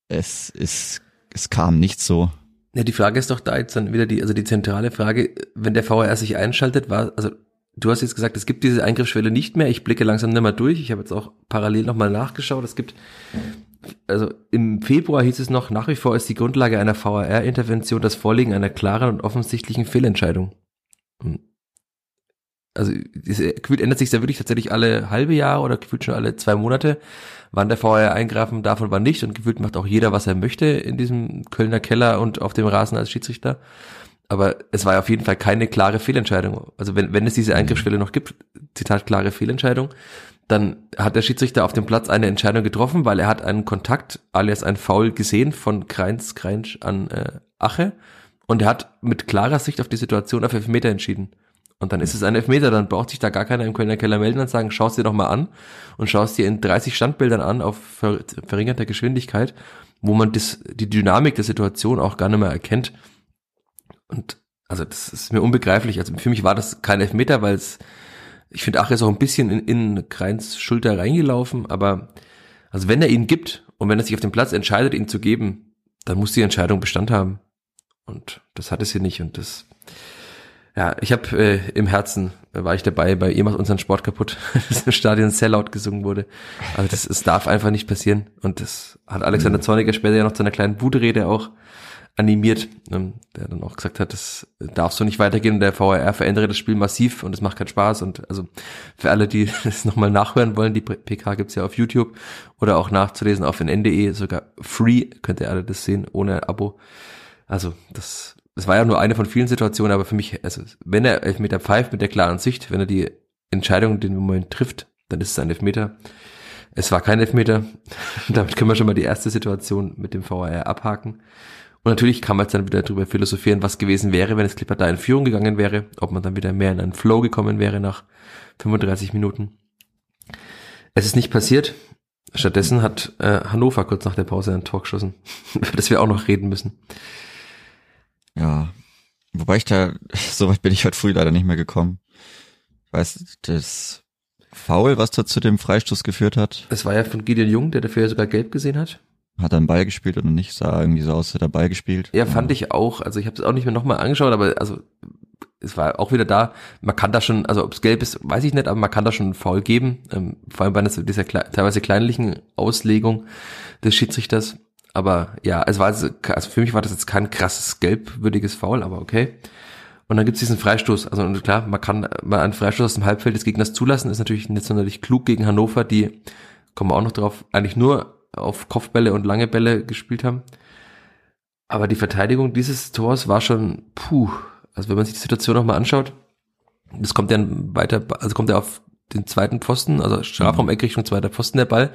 Es ist, es kam nicht so. Ja, die Frage ist doch da jetzt dann wieder die, also die zentrale Frage, wenn der VR sich einschaltet, war, also Du hast jetzt gesagt, es gibt diese Eingriffsschwelle nicht mehr. Ich blicke langsam nicht mehr durch. Ich habe jetzt auch parallel nochmal nachgeschaut. Es gibt, also im Februar hieß es noch, nach wie vor ist die Grundlage einer VAR-Intervention das Vorliegen einer klaren und offensichtlichen Fehlentscheidung. Hm. Also gefühlt ändert sich ja wirklich tatsächlich alle halbe Jahre oder gefühlt schon alle zwei Monate, wann der VAR eingreifen darf und wann nicht. Und gefühlt macht auch jeder, was er möchte in diesem Kölner Keller und auf dem Rasen als Schiedsrichter. Aber es war auf jeden Fall keine klare Fehlentscheidung. Also wenn, wenn es diese Eingriffsschwelle noch gibt, Zitat klare Fehlentscheidung, dann hat der Schiedsrichter auf dem Platz eine Entscheidung getroffen, weil er hat einen Kontakt, alias ein Foul gesehen von Kreins, Kreinsch an äh, Ache und er hat mit klarer Sicht auf die Situation auf Elfmeter entschieden. Und dann ist es ein Elfmeter, dann braucht sich da gar keiner im Kölner Keller melden und sagen, schau es dir doch mal an und schau es dir in 30 Standbildern an auf ver verringerter Geschwindigkeit, wo man das, die Dynamik der Situation auch gar nicht mehr erkennt. Und also das ist mir unbegreiflich. Also für mich war das kein Elfmeter, weil es, ich finde, Ach ist auch ein bisschen in, in Kreins Schulter reingelaufen, aber also wenn er ihn gibt und wenn er sich auf dem Platz entscheidet, ihn zu geben, dann muss die Entscheidung Bestand haben. Und das hat es hier nicht. Und das, ja, ich habe äh, im Herzen äh, war ich dabei, bei ihr macht unseren Sport kaputt, dass im Stadion Sellout gesungen wurde. Also das, das darf einfach nicht passieren. Und das hat Alexander Zorniger später ja noch zu einer kleinen Wutrede auch animiert, ähm, der dann auch gesagt hat, das darf so nicht weitergehen der VRR verändere das Spiel massiv und es macht keinen Spaß und also für alle, die das nochmal nachhören wollen, die PK gibt's ja auf YouTube oder auch nachzulesen auf nn.de, sogar free, könnt ihr alle das sehen, ohne Abo. Also das, das war ja nur eine von vielen Situationen, aber für mich, also wenn er Elfmeter pfeift mit der klaren Sicht, wenn er die Entscheidung den Moment trifft, dann ist es ein Elfmeter. Es war kein Elfmeter. Damit können wir schon mal die erste Situation mit dem VAR abhaken. Und natürlich kann man jetzt dann wieder darüber philosophieren, was gewesen wäre, wenn es Clipper da in Führung gegangen wäre, ob man dann wieder mehr in einen Flow gekommen wäre nach 35 Minuten. Es ist nicht passiert. Stattdessen hat äh, Hannover kurz nach der Pause ein Tor geschossen, über das wir auch noch reden müssen. Ja, wobei ich da, so weit bin ich heute früh leider nicht mehr gekommen. Ich weiß, das Foul, was da zu dem Freistoß geführt hat. Es war ja von Gideon Jung, der dafür ja sogar gelb gesehen hat. Hat er einen Ball gespielt oder nicht? Sah irgendwie so aus, hat er Ball gespielt. Ja, fand ich auch. Also ich habe es auch nicht mehr nochmal angeschaut, aber also es war auch wieder da. Man kann da schon, also ob es gelb ist, weiß ich nicht, aber man kann da schon einen Foul geben. Ähm, vor allem bei dieser teilweise kleinlichen Auslegung des Schiedsrichters. Aber ja, es war also, also für mich war das jetzt kein krasses gelbwürdiges Foul, aber okay. Und dann gibt's diesen Freistoß. Also und klar, man kann mal einen Freistoß aus dem Halbfeld des Gegners zulassen, ist natürlich nicht sonderlich klug gegen Hannover, die, kommen wir auch noch drauf, eigentlich nur auf Kopfbälle und lange Bälle gespielt haben. Aber die Verteidigung dieses Tors war schon, puh, also wenn man sich die Situation nochmal anschaut, das kommt dann weiter, also kommt er auf den zweiten Pfosten, also Strafraum-Eck Richtung zweiter Pfosten der Ball.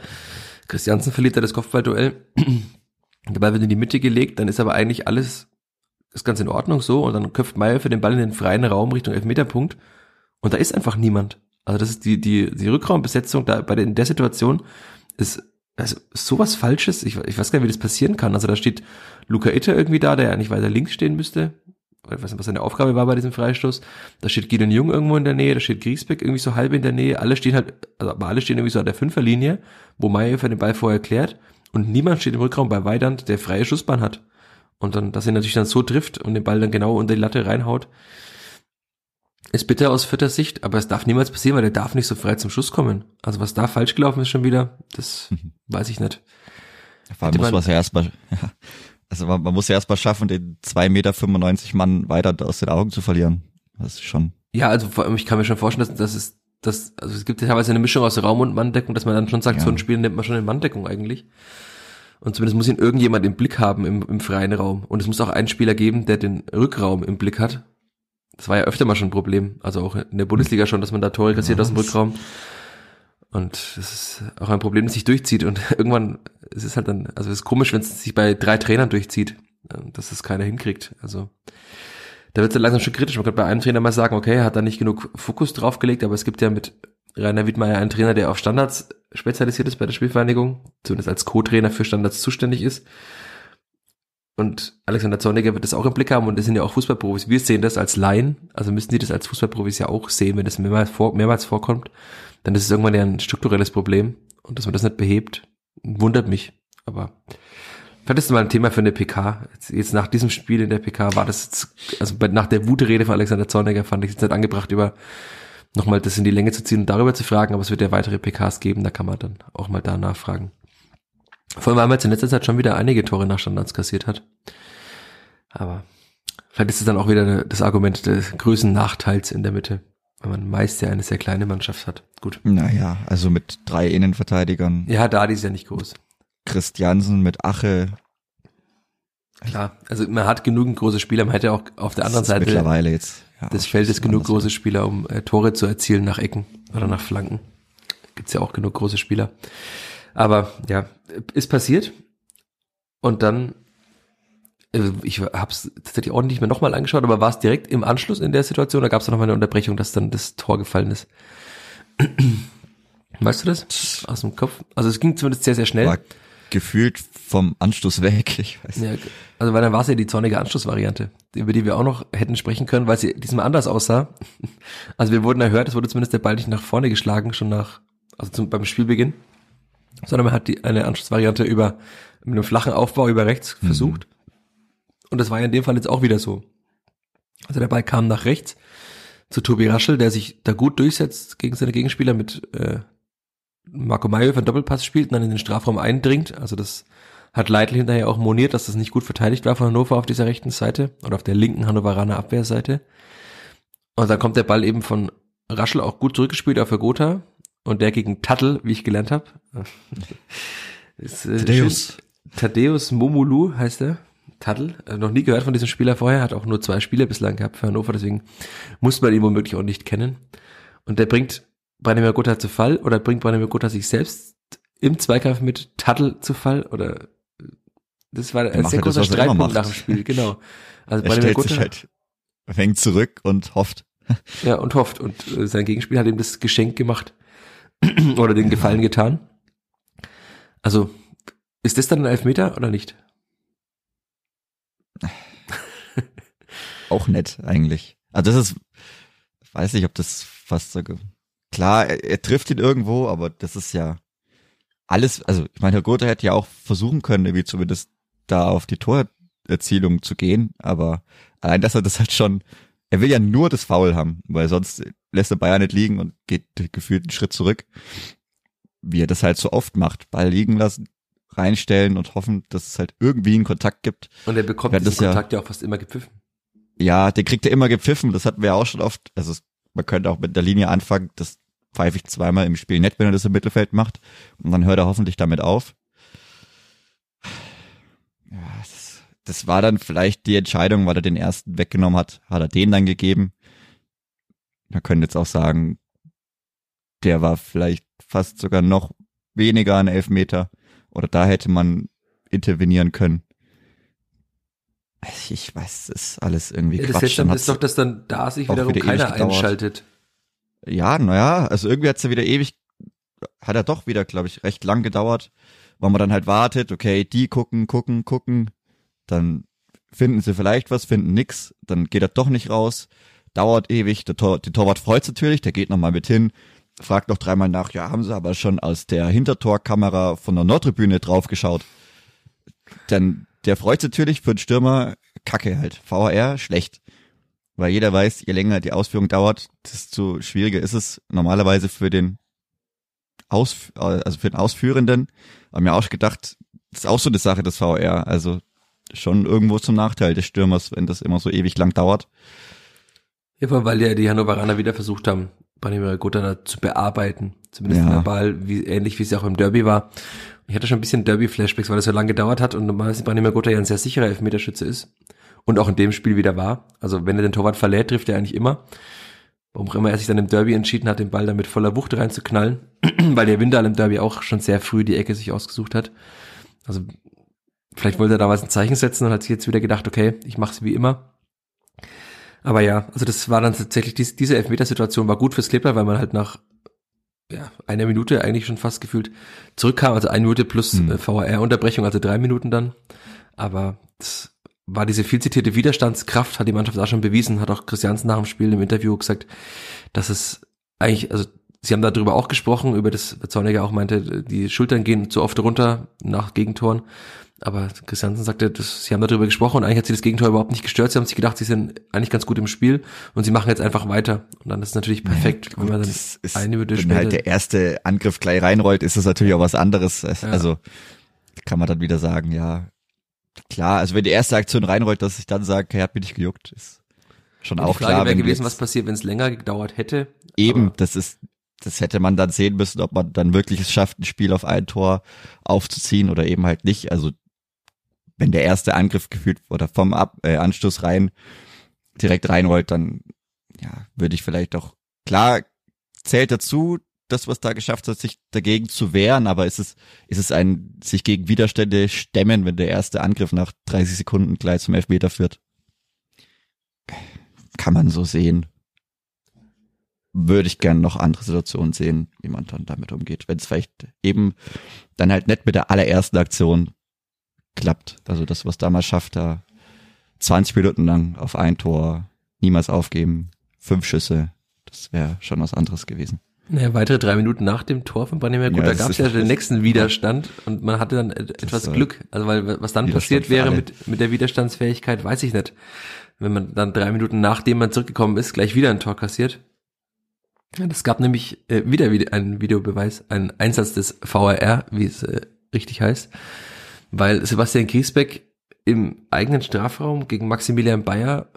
Christiansen verliert da das Kopfballduell. Der Ball wird in die Mitte gelegt, dann ist aber eigentlich alles, ist ganz in Ordnung so und dann köpft Meier für den Ball in den freien Raum Richtung Elfmeterpunkt und da ist einfach niemand. Also das ist die, die, die Rückraumbesetzung da bei der, in der Situation ist also sowas Falsches, ich, ich weiß gar nicht, wie das passieren kann. Also da steht Luca Itter irgendwie da, der eigentlich weiter links stehen müsste. Ich weiß nicht, was seine Aufgabe war bei diesem Freistoß. Da steht Gideon Jung irgendwo in der Nähe, da steht Griesbeck irgendwie so halb in der Nähe. Alle stehen halt, also aber alle stehen irgendwie so an der Fünferlinie, wo Meier für den Ball vorher klärt. Und niemand steht im Rückraum bei Weidand, der freie Schussbahn hat. Und dann, dass er natürlich dann so trifft und den Ball dann genau unter die Latte reinhaut. Ist bitter aus vierter Sicht, aber es darf niemals passieren, weil der darf nicht so frei zum Schuss kommen. Also was da falsch gelaufen ist schon wieder, das mhm. weiß ich nicht. Vor allem muss man ja erstmal, ja, also man, man muss ja erstmal schaffen, den 2,95 Meter Mann weiter aus den Augen zu verlieren. Das ist schon. Ja, also vor allem, ich kann mir schon vorstellen, dass, dass es, dass, also es gibt ja teilweise eine Mischung aus Raum- und Manndeckung, dass man dann schon sagt, ja. so ein Spiel nimmt man schon in Manndeckung eigentlich. Und zumindest muss ihn irgendjemand im Blick haben im, im freien Raum. Und es muss auch einen Spieler geben, der den Rückraum im Blick hat das war ja öfter mal schon ein Problem. Also auch in der Bundesliga schon, dass man da Tore kassiert aus dem Rückraum. Und das ist auch ein Problem, das sich durchzieht. Und irgendwann es ist halt dann, also es ist komisch, wenn es sich bei drei Trainern durchzieht, ähm, dass es keiner hinkriegt. Also da wird es dann langsam schon kritisch. Man könnte bei einem Trainer mal sagen, okay, er hat da nicht genug Fokus draufgelegt, aber es gibt ja mit Rainer Wiedmeier einen Trainer, der auf Standards spezialisiert ist bei der Spielvereinigung, zumindest als Co-Trainer für Standards zuständig ist. Und Alexander Zorniger wird das auch im Blick haben und das sind ja auch Fußballprofis. Wir sehen das als Laien, also müssen die das als Fußballprofis ja auch sehen, wenn das mehrmals, vor, mehrmals vorkommt, dann ist es irgendwann ja ein strukturelles Problem und dass man das nicht behebt, wundert mich. Aber vielleicht ist mal ein Thema für eine PK. Jetzt, jetzt nach diesem Spiel in der PK war das jetzt, also nach der Wutrede von Alexander Zorniger fand ich es nicht angebracht, über nochmal das in die Länge zu ziehen und darüber zu fragen, aber es wird ja weitere PKs geben, da kann man dann auch mal da nachfragen. Vor allem, weil man jetzt in letzter Zeit schon wieder einige Tore nach Standards kassiert hat. Aber vielleicht ist es dann auch wieder das Argument des größten Nachteils in der Mitte, weil man meist ja eine sehr kleine Mannschaft hat. Gut. Naja, also mit drei Innenverteidigern. Ja, Dadi ist ja nicht groß. Christiansen mit Ache. Klar, also man hat genügend große Spieler, man hätte auch auf der anderen Seite mittlerweile jetzt ja, des Feldes genug große Spieler, um äh, Tore zu erzielen nach Ecken oder nach Flanken. Gibt's ja auch genug große Spieler. Aber ja, ist passiert. Und dann äh, ich hab's tatsächlich auch nicht mehr nochmal angeschaut, aber war es direkt im Anschluss in der Situation oder gab es da nochmal eine Unterbrechung, dass dann das Tor gefallen ist? Weißt du das aus dem Kopf? Also es ging zumindest sehr, sehr schnell. War gefühlt vom Anstoß weg. Ich weiß Ja, also weil dann war es ja die zornige Anschlussvariante, über die wir auch noch hätten sprechen können, weil sie diesmal anders aussah. Also wir wurden erhört, es wurde zumindest der Ball nicht nach vorne geschlagen, schon nach, also zum, beim Spielbeginn, sondern man hat die, eine Anschlussvariante über, mit einem flachen Aufbau über rechts Mhm. versucht. Und das war ja in dem Fall jetzt auch wieder so. Also der Ball kam nach rechts zu Tobi Raschel, der sich da gut durchsetzt gegen seine Gegenspieler mit äh, Marco Mayhoff einen Doppelpass spielt und dann in den Strafraum eindringt. Also das hat Leitl hinterher auch moniert, dass das nicht gut verteidigt war von Hannover auf dieser rechten Seite oder auf der linken Hannoveraner Abwehrseite. Und dann kommt der Ball eben von Raschel auch gut zurückgespielt auf Gotha und der gegen Tattel, wie ich gelernt habe. Ist, äh, Thaddeus. schön. Thaddeus Momulu heißt er. Tattel, äh, noch nie gehört von diesem Spieler vorher, hat auch nur zwei Spiele bislang gehabt für Hannover, deswegen muss man ihn womöglich auch nicht kennen. Und der bringt Branimir Gotha zu Fall oder bringt Branimir Gotha sich selbst im Zweikampf mit Tattel zu Fall oder das war ein sehr das, großer er Streitpunkt nach dem Spiel, genau. Also Er Branimir Gotha halt, hängt zurück und hofft. ja, und hofft. Und äh, sein Gegenspiel hat ihm das Geschenk gemacht oder den Gefallen getan. Also, ist das dann ein Elfmeter oder nicht? Auch nett eigentlich. Also das ist, weiß nicht, ob das fast so, klar, er, er trifft ihn irgendwo, aber das ist ja alles, also ich meine, Herr Gotha hätte ja auch versuchen können, irgendwie zumindest da auf die Torerzielung zu gehen, aber allein, dass er das halt schon, er will ja nur das Foul haben, weil sonst lässt er Bayern nicht liegen und geht gefühlt einen Schritt zurück, wie er das halt so oft macht, Ball liegen lassen, reinstellen und hoffen, dass es halt irgendwie einen Kontakt gibt. Und er bekommt diesen das ja- Kontakt ja auch fast immer gepfiffen. Ja, den kriegt er immer gepfiffen, das hatten wir auch schon oft. Also man könnte auch mit der Linie anfangen, das pfeife ich zweimal im Spiel nett, wenn er das im Mittelfeld macht. Und dann hört er hoffentlich damit auf. Ja, das, das war dann vielleicht die Entscheidung, weil er den ersten weggenommen hat, hat er den dann gegeben. Man könnte jetzt auch sagen, der war vielleicht fast sogar noch weniger an Elfmeter. Oder da hätte man intervenieren können. Ich weiß, das ist alles irgendwie das Quatsch. Seltsame Dann ist doch, dass dann da sich wiederum wieder keiner einschaltet. Ja, naja, also irgendwie hat's ja wieder ewig, hat er doch wieder, glaube ich, recht lang gedauert, weil man dann halt wartet, okay, die gucken, gucken, gucken, dann finden sie vielleicht was, finden nix, dann geht er doch nicht raus, dauert ewig, der, Tor, der Torwart freut natürlich, der geht nochmal mit hin, fragt noch dreimal nach, ja, haben sie aber schon aus der Hintertorkamera von der Nordtribüne draufgeschaut. Dann, der freut natürlich für den Stürmer, kacke halt, VR, schlecht. Weil jeder weiß, je länger die Ausführung dauert, desto schwieriger ist es normalerweise für den Aus, also für den Ausführenden. Haben mir auch gedacht, das ist auch so eine Sache des VR. Also schon irgendwo zum Nachteil des Stürmers, wenn das immer so ewig lang dauert. Ja, weil ja die Hannoveraner wieder versucht haben, Branimir Gotha zu bearbeiten. Zumindest Ja. verbal, wie, ähnlich wie es ja auch im Derby war. Ich hatte schon ein bisschen Derby-Flashbacks, weil das so lange gedauert hat und normalerweise Branimir Gotha ja ein sehr sicherer Elfmeterschütze ist. Und auch in dem Spiel wieder war. Also wenn er den Torwart verlädt, trifft er eigentlich immer. Warum auch immer er sich dann im Derby entschieden hat, den Ball da mit voller Wucht reinzuknallen. weil der Winter im Derby auch schon sehr früh die Ecke sich ausgesucht hat. Also vielleicht wollte er damals ein Zeichen setzen und hat sich jetzt wieder gedacht, okay, ich mache es wie immer. Aber ja, also das war dann tatsächlich, dies, diese Elfmetersituation war gut fürs Kleeblatt, weil man halt nach ja, einer Minute eigentlich schon fast gefühlt zurückkam, also eine Minute plus Hm. äh, VAR-Unterbrechung, also drei Minuten dann. Aber das war diese viel zitierte Widerstandskraft, hat die Mannschaft auch schon bewiesen, hat auch Christiansen nach dem Spiel im Interview gesagt, dass es eigentlich, also sie haben darüber auch gesprochen, über das, was Zorniger auch meinte, die Schultern gehen zu oft runter nach Gegentoren. Aber Christiansen sagte, dass, sie haben darüber gesprochen und eigentlich hat sie das Gegentor überhaupt nicht gestört. Sie haben sich gedacht, sie sind eigentlich ganz gut im Spiel und sie machen jetzt einfach weiter. Und dann ist es natürlich perfekt, wenn man dann das ist, eine Minute wenn halt der erste Angriff gleich reinrollt, ist das natürlich auch was anderes. Ja. Also kann man dann wieder sagen, ja, klar, also wenn die erste Aktion reinrollt, dass ich dann sage, er hat mich nicht gejuckt, ist schon die auch Frage klar. wäre gewesen, was passiert, wenn es länger gedauert hätte. Eben, das ist, das hätte man dann sehen müssen, ob man dann wirklich es schafft, ein Spiel auf ein Tor aufzuziehen oder eben halt nicht. Also wenn der erste Angriff gefühlt oder vom Ab äh, Anstoß rein direkt reinrollt, dann ja, würde ich vielleicht auch klar zählt dazu, das, was da geschafft hat, sich dagegen zu wehren, aber ist es, ist es ein sich gegen Widerstände stemmen, wenn der erste Angriff nach 30 Sekunden gleich zum Elfmeter führt? Kann man so sehen. Würde ich gerne noch andere Situationen sehen, wie man dann damit umgeht. Wenn es vielleicht eben dann halt nicht mit der allerersten Aktion klappt. Also das, was damals schafft, da 20 Minuten lang auf ein Tor, niemals aufgeben, fünf Schüsse, das wäre schon was anderes gewesen. Naja, weitere drei Minuten nach dem Tor von Branimir, gut, Ja, da gab es ja den nächsten Widerstand und man hatte dann et- etwas Glück. Also weil was dann passiert wäre mit, mit der Widerstandsfähigkeit, weiß ich nicht. Wenn man dann drei Minuten nachdem man zurückgekommen ist, gleich wieder ein Tor kassiert. Ja, das gab nämlich äh, wieder wieder einen Videobeweis, einen Einsatz des VAR, wie es äh, richtig heißt, weil Sebastian Griesbeck im eigenen Strafraum gegen Maximilian Bayer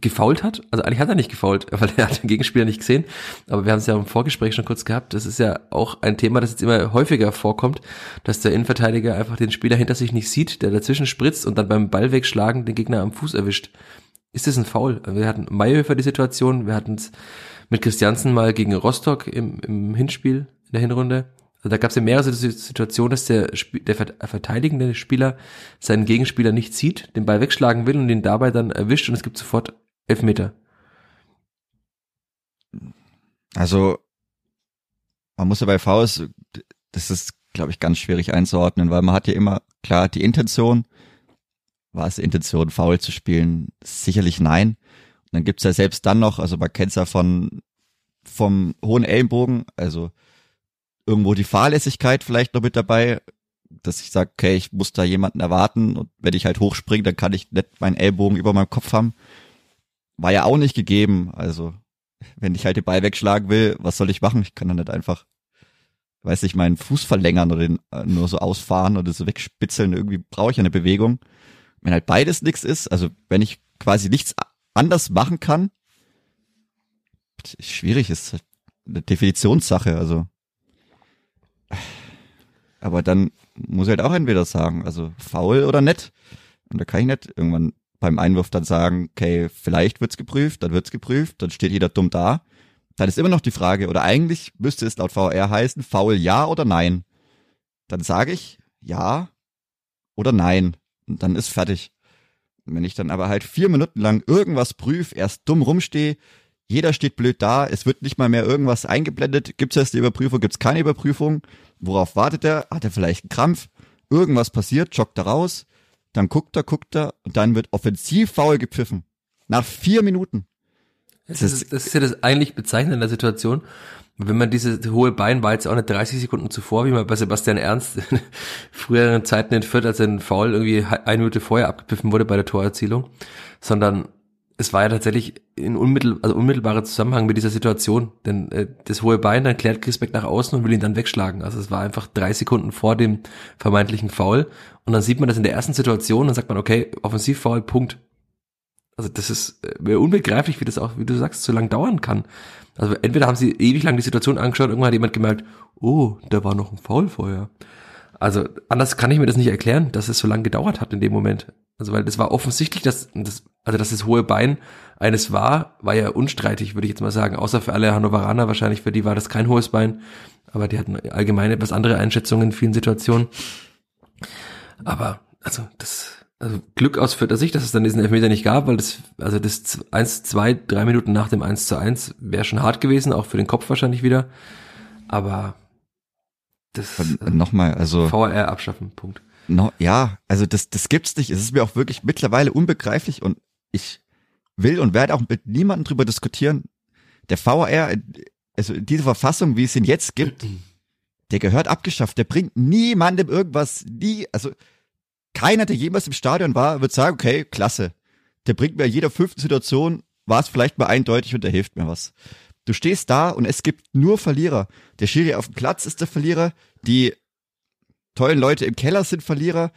gefault hat. Also eigentlich hat er nicht gefault, weil er hat den Gegenspieler nicht gesehen. Aber wir haben es ja im Vorgespräch schon kurz gehabt. Das ist ja auch ein Thema, das jetzt immer häufiger vorkommt, dass der Innenverteidiger einfach den Spieler hinter sich nicht sieht, der dazwischen spritzt und dann beim Ball wegschlagen den Gegner am Fuß erwischt. Ist das ein Foul? Wir hatten Mayhöfer die Situation, wir hatten es mit Christiansen mal gegen Rostock im, im Hinspiel in der Hinrunde. Also da gab es ja mehrere Situationen, dass der, der vert- verteidigende Spieler seinen Gegenspieler nicht sieht, den Ball wegschlagen will und ihn dabei dann erwischt und es gibt sofort Elfmeter. Also, man muss ja bei Faust, das ist, glaube ich, ganz schwierig einzuordnen, weil man hat ja immer, klar, die Intention, war es die Intention, faul zu spielen? Sicherlich nein. Und dann gibt's ja selbst dann noch, also man kennt's ja von, vom hohen Ellenbogen, also irgendwo die Fahrlässigkeit vielleicht noch mit dabei, dass ich sage, okay, ich muss da jemanden erwarten und wenn ich halt hochspringe, dann kann ich nicht meinen Ellbogen über meinem Kopf haben. War ja auch nicht gegeben, also wenn ich halt den Ball wegschlagen will, was soll ich machen? Ich kann dann nicht einfach, weiß nicht, meinen Fuß verlängern oder den äh, nur so ausfahren oder so wegspitzeln. Irgendwie brauche ich eine Bewegung. Wenn halt beides nichts ist, also wenn ich quasi nichts anders machen kann, ist schwierig ist halt eine Definitionssache, also. Aber dann muss ich halt auch entweder sagen, also faul oder nett. Und da kann ich nicht irgendwann beim Einwurf dann sagen, okay, vielleicht wird's geprüft, dann wird's geprüft, dann steht jeder dumm da. Dann ist immer noch die Frage, oder eigentlich müsste es laut VR heißen, faul ja oder nein. Dann sage ich ja oder nein. Und dann ist fertig. Wenn ich dann aber halt vier Minuten lang irgendwas prüf, erst dumm rumstehe, jeder steht blöd da, es wird nicht mal mehr irgendwas eingeblendet, gibt's erst die Überprüfung, gibt's keine Überprüfung, worauf wartet er, hat er vielleicht einen Krampf, irgendwas passiert, joggt er raus, dann guckt er, guckt er und dann wird offensiv faul gepfiffen. Nach vier Minuten. Das, ist, das ist ja das eigentlich Bezeichnende der Situation. Wenn man diese hohe Bein war jetzt auch nicht 30 Sekunden zuvor, wie man bei Sebastian Ernst in früheren Zeiten in Fürth, als ein Foul irgendwie eine Minute vorher abgepfiffen wurde bei der Torerzielung, sondern es war ja tatsächlich in unmittel, also unmittelbarer Zusammenhang mit dieser Situation, denn äh, das hohe Bein, dann klärt Grisbeck nach außen und will ihn dann wegschlagen. Also es war einfach drei Sekunden vor dem vermeintlichen Foul und dann sieht man das in der ersten Situation, dann sagt man, okay, Offensivfoul, Punkt. Also das ist äh, unbegreiflich, wie das auch, wie du sagst, so lang dauern kann. Also entweder haben sie ewig lang die Situation angeschaut, irgendwann hat jemand gemerkt, oh, da war noch ein Foul vorher. Also anders kann ich mir das nicht erklären, dass es so lange gedauert hat in dem Moment. Also weil das war offensichtlich, dass das, also dass das hohe Bein eines war, war ja unstreitig, würde ich jetzt mal sagen. Außer für alle Hannoveraner wahrscheinlich, für die war das kein hohes Bein. Aber die hatten allgemein etwas andere Einschätzungen in vielen Situationen. Aber, also, das, also Glück aus vierter Sicht, dass es dann diesen Elfmeter nicht gab, weil das, also das eins, zwei, drei Minuten nach dem 1 zu 1 wäre schon hart gewesen, auch für den Kopf wahrscheinlich wieder. Aber das Und Nochmal, also. VR abschaffen, Punkt. No, ja, also das, das gibt's nicht. Es ist mir auch wirklich mittlerweile unbegreiflich und ich will und werde auch mit niemandem drüber diskutieren. Der VR, also diese Verfassung, wie es ihn jetzt gibt, der gehört abgeschafft. Der bringt niemandem irgendwas, nie, also keiner, der jemals im Stadion war, wird sagen, okay, klasse. Der bringt mir jeder fünften Situation, war es vielleicht mal eindeutig und der hilft mir was. Du stehst da und es gibt nur Verlierer. Der Schiri auf dem Platz ist der Verlierer, die tollen Leute im Keller sind Verlierer,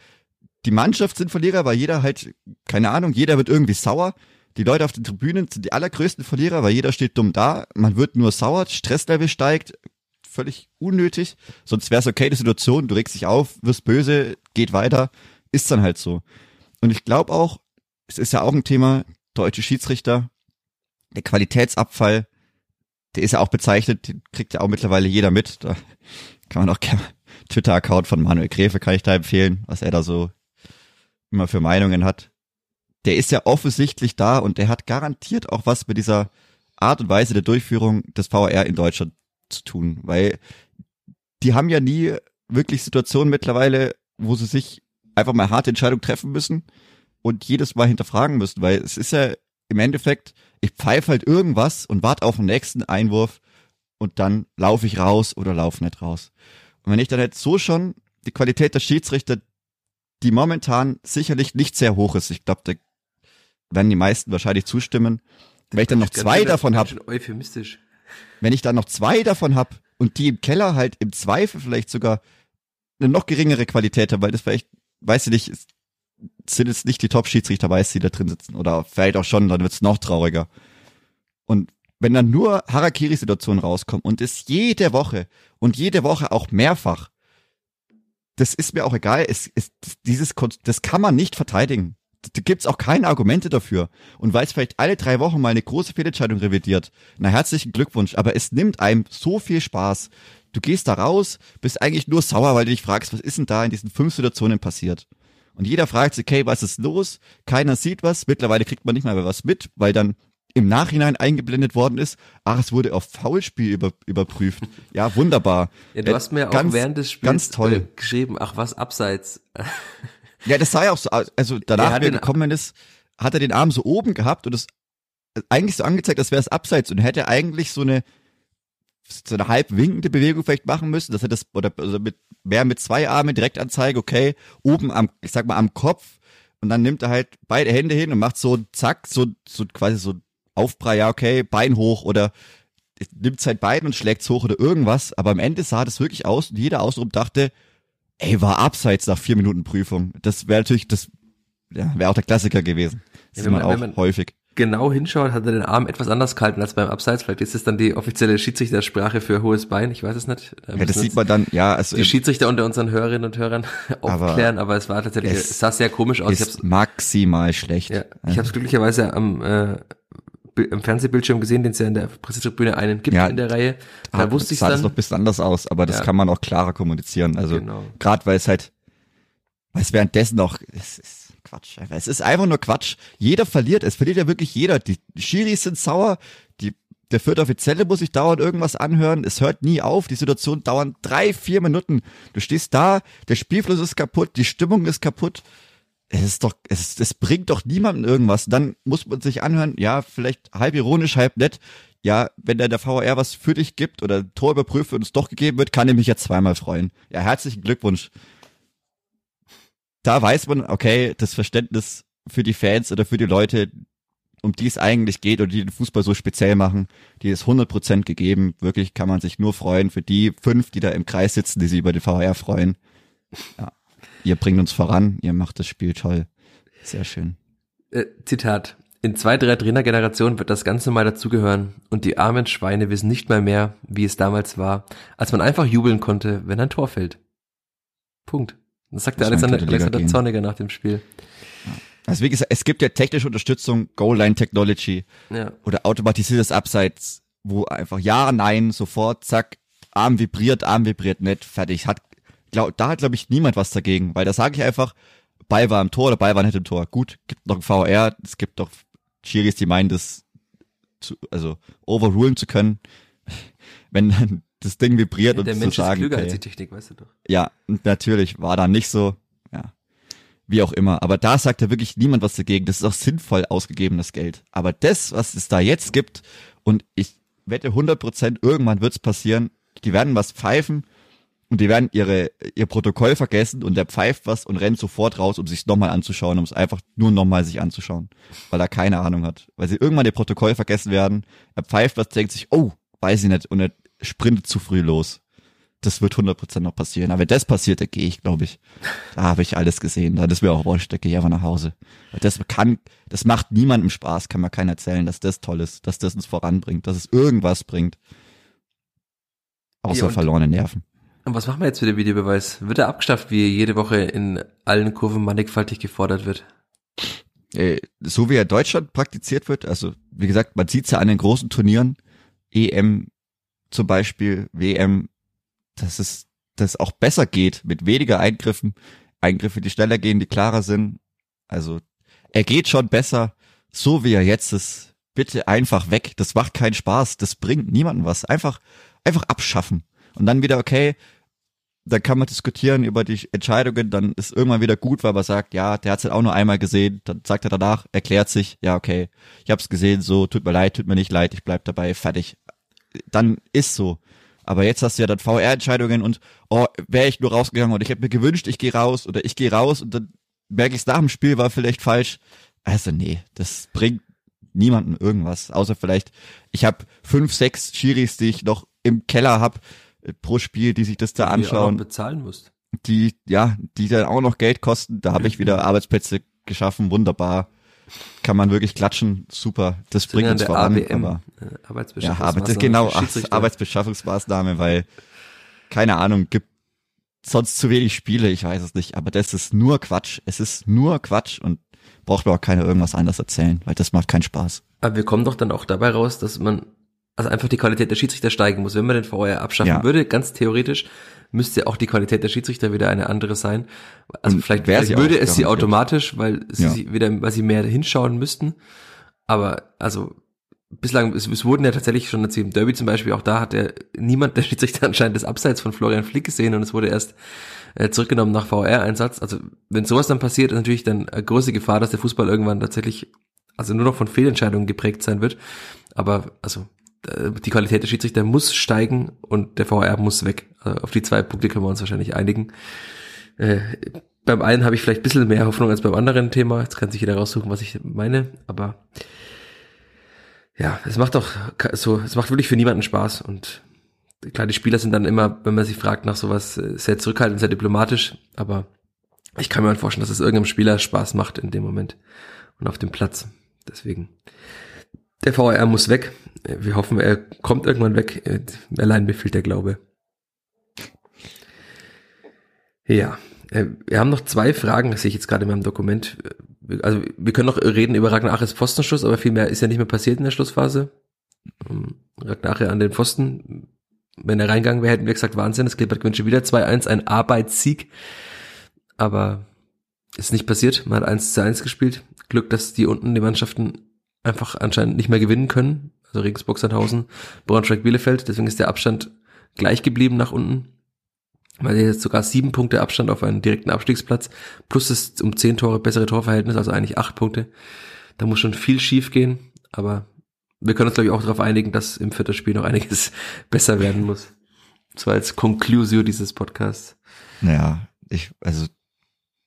die Mannschaft sind Verlierer, weil jeder halt, keine Ahnung, jeder wird irgendwie sauer. Die Leute auf den Tribünen sind die allergrößten Verlierer, weil jeder steht dumm da. Man wird nur sauer, Stresslevel steigt, völlig unnötig. Sonst wäre es okay, die Situation, du regst dich auf, wirst böse, geht weiter, ist dann halt so. Und ich glaube auch, es ist ja auch ein Thema, deutsche Schiedsrichter, der Qualitätsabfall, der ist ja auch bezeichnet, den kriegt ja auch mittlerweile jeder mit. Da kann man auch gerne Twitter-Account von Manuel Gräfe kann ich da empfehlen, was er da so immer für Meinungen hat. Der ist ja offensichtlich da und der hat garantiert auch was mit dieser Art und Weise der Durchführung des VR in Deutschland zu tun, weil die haben ja nie wirklich Situationen mittlerweile, wo sie sich einfach mal harte Entscheidungen treffen müssen und jedes Mal hinterfragen müssen, weil es ist ja im Endeffekt, ich pfeife halt irgendwas und warte auf den nächsten Einwurf und dann laufe ich raus oder laufe nicht raus. Und wenn ich dann jetzt so schon die Qualität der Schiedsrichter, die momentan sicherlich nicht sehr hoch ist, ich glaube, da werden die meisten wahrscheinlich zustimmen, wenn ich dann noch zwei davon habe, euphemistisch. wenn ich dann noch zwei davon hab und die im Keller halt im Zweifel vielleicht sogar eine noch geringere Qualität haben, weil das vielleicht, weiß ich nicht, ist- sind es nicht die Top-Schiedsrichter, weiß die da drin sitzen oder vielleicht auch schon, dann wird's noch trauriger. Und wenn dann nur Harakiri-Situationen rauskommen und es jede Woche und jede Woche auch mehrfach, das ist mir auch egal, es, es, dieses, das kann man nicht verteidigen. Da gibt's auch keine Argumente dafür. Und weil es vielleicht alle drei Wochen mal eine große Fehlentscheidung revidiert, na herzlichen Glückwunsch, aber es nimmt einem so viel Spaß. Du gehst da raus, bist eigentlich nur sauer, weil du dich fragst, was ist denn da in diesen fünf Situationen passiert? Und jeder fragt sich, okay, was ist los? Keiner sieht was. Mittlerweile kriegt man nicht mal mehr was mit, weil dann im Nachhinein eingeblendet worden ist, ach, es wurde auf Foulspiel über, überprüft. Ja, wunderbar. Ja, du Äh, hast mir auch ganz- während des Spiels ganz toll. äh, geschrieben, ach was, abseits. Ja, das sah ja auch so aus. Also danach, hat wie er gekommen ist, hat er den Arm so oben gehabt und es eigentlich so angezeigt, als wäre es abseits und hätte eigentlich so eine so eine halb winkende Bewegung vielleicht machen müssen, dass er das oder also mit mehr mit zwei Armen direkt anzeige, okay, oben am ich sag mal am Kopf und dann nimmt er halt beide Hände hin und macht so zack, so so quasi so Aufprall, ja, okay, Bein hoch oder nimmt halt beiden und schlägt's hoch oder irgendwas, aber am Ende sah das wirklich aus und jeder außenrum dachte, ey, war abseits nach vier Minuten Prüfung. Das wäre natürlich, das ja, wäre auch der Klassiker gewesen. Das Ja, sieht man man- auch man- häufig. Genau hinschaut, hat er den Arm etwas anders gehalten als beim Abseits. Vielleicht ist es dann die offizielle Schiedsrichtersprache für hohes Bein. Ich weiß es nicht. Da Ja, das sieht man dann, ja, also die Schiedsrichter unter unseren Hörerinnen und Hörern aufklären, aber, es war tatsächlich, es es sah sehr komisch aus. Ich hab's, ist maximal schlecht. ja, ich habe es glücklicherweise am, äh, Am Fernsehbildschirm gesehen, den es ja in der Pressetribüne einen gibt Ja. in der Reihe. Da Ah, wusste ich sah das dann. noch ein bisschen anders aus, aber das Ja. kann man auch klarer kommunizieren. Also Genau. gerade weil es halt, weil es währenddessen noch, es ist Quatsch. Es ist einfach nur Quatsch. Jeder verliert. Es verliert ja wirklich jeder. Die Schiris sind sauer. Die, der vierte Offizielle muss sich dauernd irgendwas anhören. Es hört nie auf. Die Situation dauert drei, vier Minuten. Du stehst da, der Spielfluss ist kaputt, die Stimmung ist kaputt. Es ist doch, es, es bringt doch niemandem irgendwas. Dann muss man sich anhören, ja, vielleicht halb ironisch, halb nett. Ja, wenn der, der VR was für dich gibt oder Tor überprüft und es doch gegeben wird, kann ich mich ja zweimal freuen. Ja, herzlichen Glückwunsch. Da weiß man, okay, das Verständnis für die Fans oder für die Leute, um die es eigentlich geht oder die den Fußball so speziell machen, die ist 100% gegeben. Wirklich kann man sich nur freuen für die fünf, die da im Kreis sitzen, die sich über den VR freuen. Ja. Ihr bringt uns voran, ihr macht das Spiel toll. Sehr schön. Äh, Zitat. In zwei, drei Trainergenerationen wird das Ganze mal dazugehören und die armen Schweine wissen nicht mal mehr, wie es damals war, als man einfach jubeln konnte, wenn ein Tor fällt. Punkt. Das sagte in Alexander, Alexander gehen. Zorniger nach dem Spiel. Also wie gesagt, es gibt ja technische Unterstützung, Goal-Line Technology Ja. oder automatisiertes Abseits, wo einfach ja, nein, sofort, zack, Arm vibriert, Arm vibriert nicht, fertig. Hat, glaub, da hat, glaube ich, niemand was dagegen, weil da sage ich einfach, Ball war im Tor oder Ball war nicht im Tor. Gut, gibt noch ein VR, es gibt doch Chiris, die meinen, das zu, also overrulen zu können, wenn dann das Ding vibriert Der und zu Mensch ist sagen, klüger okay, als die Technik, weißt du doch. ja, natürlich war da nicht so, ja, wie auch immer. Aber da sagt ja wirklich niemand was dagegen. Das ist auch sinnvoll ausgegebenes Geld. Aber das, was es da jetzt gibt, und ich wette 100 Prozent, irgendwann wird's passieren, die werden was pfeifen und die werden ihre, ihr Protokoll vergessen und der pfeift was und rennt sofort raus, um sich's nochmal anzuschauen, um es einfach nur nochmal sich anzuschauen, weil er keine Ahnung hat. Weil sie irgendwann ihr Protokoll vergessen werden, er pfeift was, denkt sich, oh, weiß ich nicht, und er sprintet zu früh los das wird 100% noch passieren. Aber wenn das passiert, da gehe ich, glaube ich. Da habe ich alles gesehen. Da ist mir auch wurscht, da gehe ich einfach nach Hause. Das kann, das macht niemandem Spaß, kann mir keiner erzählen, dass das toll ist, dass das uns voranbringt, dass es irgendwas bringt. Außer Ja, verlorene Nerven. Und was machen wir jetzt für den Videobeweis? Wird er abgeschafft, wie jede Woche in allen Kurven mannigfaltig gefordert wird? Äh, so wie er in Deutschland praktiziert wird, also wie gesagt, man sieht's ja an den großen Turnieren, EM zum Beispiel, WM, dass es das auch besser geht mit weniger Eingriffen, Eingriffe, die schneller gehen, die klarer sind. Also er geht schon besser, so wie er jetzt ist. Bitte einfach weg. Das macht keinen Spaß. Das bringt niemandem was. Einfach, einfach abschaffen. Und dann wieder, okay, dann kann man diskutieren über die Entscheidungen, dann ist irgendwann wieder gut, weil man sagt, ja, der hat es halt auch nur einmal gesehen, dann sagt er danach, erklärt sich, ja, okay, ich hab's gesehen, so, tut mir leid, tut mir nicht leid, ich bleib dabei, fertig. Dann ist so. Aber jetzt hast du ja dann VR-Entscheidungen und, oh, wäre ich nur rausgegangen oder ich hätte mir gewünscht, ich gehe raus oder ich gehe raus und dann merke ich es nach dem Spiel, war vielleicht falsch. Also nee, das bringt niemandem irgendwas, außer vielleicht, ich habe fünf, sechs Schiris, die ich noch im Keller hab pro Spiel, die sich das da anschauen. Die bezahlen musst. Die, ja, die dann auch noch Geld kosten. Da habe ich wieder Arbeitsplätze geschaffen, wunderbar. Kann man wirklich klatschen, super. Das Sind bringt ja uns voran. ABM, aber, äh, ja, Arbeitsbeschaffungsmaßnahme aber das, genau, für ach, Schiedsrichter. Arbeitsbeschaffungsmaßnahme, weil, keine Ahnung, gibt sonst zu wenig Spiele, ich weiß es nicht, aber das ist nur Quatsch. Es ist nur Quatsch und braucht mir auch keiner irgendwas anderes erzählen, weil das macht keinen Spaß. Aber wir kommen doch dann auch dabei raus, dass man also einfach die Qualität der Schiedsrichter steigen muss. Wenn man den VR abschaffen Ja. würde, ganz theoretisch, müsste auch die Qualität der Schiedsrichter wieder eine andere sein. Also Und vielleicht, wäre vielleicht würde es sie automatisch, weil sie Ja. sie wieder, weil sie mehr hinschauen müssten. Aber also bislang, es, es wurden ja tatsächlich schon erzählt, im Derby zum Beispiel, auch da hat der niemand der Schiedsrichter anscheinend das Abseits von Florian Flick gesehen und es wurde erst äh, zurückgenommen nach VR-Einsatz. Also wenn sowas dann passiert, ist natürlich dann eine große Gefahr, dass der Fußball irgendwann tatsächlich also nur noch von Fehlentscheidungen geprägt sein wird. Aber also äh, die Qualität der Schiedsrichter muss steigen und der VR muss weg. Also auf die zwei Punkte können wir uns wahrscheinlich einigen. Äh, beim einen habe ich vielleicht ein bisschen mehr Hoffnung als beim anderen Thema. Jetzt kann sich jeder raussuchen, was ich meine. Aber ja, es macht doch so, es macht wirklich für niemanden Spaß. Und klar, die Spieler sind dann immer, wenn man sich fragt nach sowas, äh, sehr zurückhaltend, sehr diplomatisch. Aber ich kann mir halt vorstellen, dass es irgendeinem Spieler Spaß macht in dem Moment und auf dem Platz. Deswegen. Der VR muss weg. Wir hoffen, er kommt irgendwann weg. Äh, Allein mir fehlt der Glaube. Ja, äh, wir haben noch zwei Fragen, das sehe ich jetzt gerade in meinem Dokument. Also wir können noch reden über Ragnar Aches Pfostenschuss, aber viel mehr ist ja nicht mehr passiert in der Schlussphase. Ähm, Ragnar Ache an den Pfosten, wenn er reingegangen wäre, hätten wir gesagt, Wahnsinn, das Klippert gewinnt schon wieder 2-1, ein Arbeitssieg. Aber ist nicht passiert, man hat 1 zu 1 gespielt. Glück, dass die unten die Mannschaften einfach anscheinend nicht mehr gewinnen können. Also Regensburg, Sandhausen, Braunschweig, Bielefeld. Deswegen ist der Abstand gleich geblieben nach unten. Weil jetzt sogar sieben Punkte Abstand auf einen direkten Abstiegsplatz, plus das um zehn Tore bessere Torverhältnis, also eigentlich acht Punkte. Da muss schon viel schief gehen, aber wir können uns, glaube ich, auch darauf einigen, dass im vierten Spiel noch einiges besser werden muss. So als Conclusio dieses Podcasts. Naja, ich, also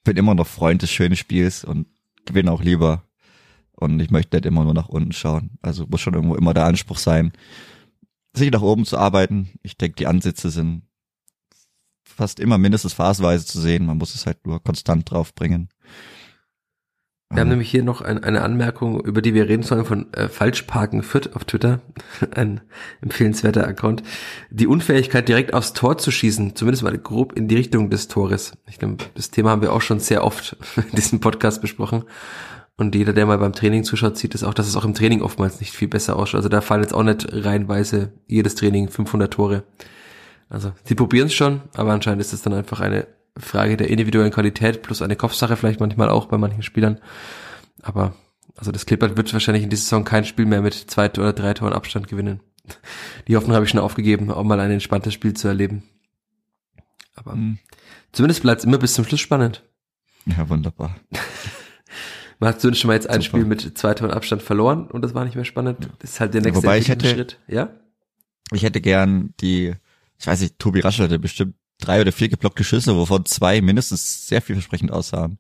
bin immer noch Freund des schönen Spiels und gewinne auch lieber. Und ich möchte nicht immer nur nach unten schauen. Also muss schon irgendwo immer der Anspruch sein, sich nach oben zu arbeiten. Ich denke, die Ansätze sind fast immer mindestens phasenweise zu sehen. Man muss es halt nur konstant draufbringen. Wir haben nämlich hier noch ein, eine Anmerkung, über die wir reden sollen, von äh, Falschparken Fürth auf Twitter. Ein empfehlenswerter Account. Die Unfähigkeit, direkt aufs Tor zu schießen, zumindest mal grob in die Richtung des Tores. Ich glaube, das Thema haben wir auch schon sehr oft in diesem Podcast besprochen. Und jeder, der mal beim Training zuschaut, sieht es auch, dass es auch im Training oftmals nicht viel besser ausschaut. Also da fallen jetzt auch nicht reihenweise jedes Training 500 Tore. Also sie probieren es schon, aber anscheinend ist es dann einfach eine Frage der individuellen Qualität plus eine Kopfsache vielleicht manchmal auch bei manchen Spielern. Aber also das Clippert wird wahrscheinlich in dieser Saison kein Spiel mehr mit zwei oder drei Toren Abstand gewinnen. Die Hoffnung habe ich schon aufgegeben, auch mal ein entspanntes Spiel zu erleben. Aber Mhm. zumindest bleibt es immer bis zum Schluss spannend. Ja, wunderbar. Man hat zumindest schon mal jetzt ein Super. Spiel mit zwei Toren Abstand verloren und das war nicht mehr spannend. Das ist halt der nächste Wobei ich hätte- Schritt. Ja? Ich hätte gern die, ich weiß nicht, Tobi Raschel hatte bestimmt drei oder vier geblockte Schüsse, wovon zwei mindestens sehr vielversprechend aussahen.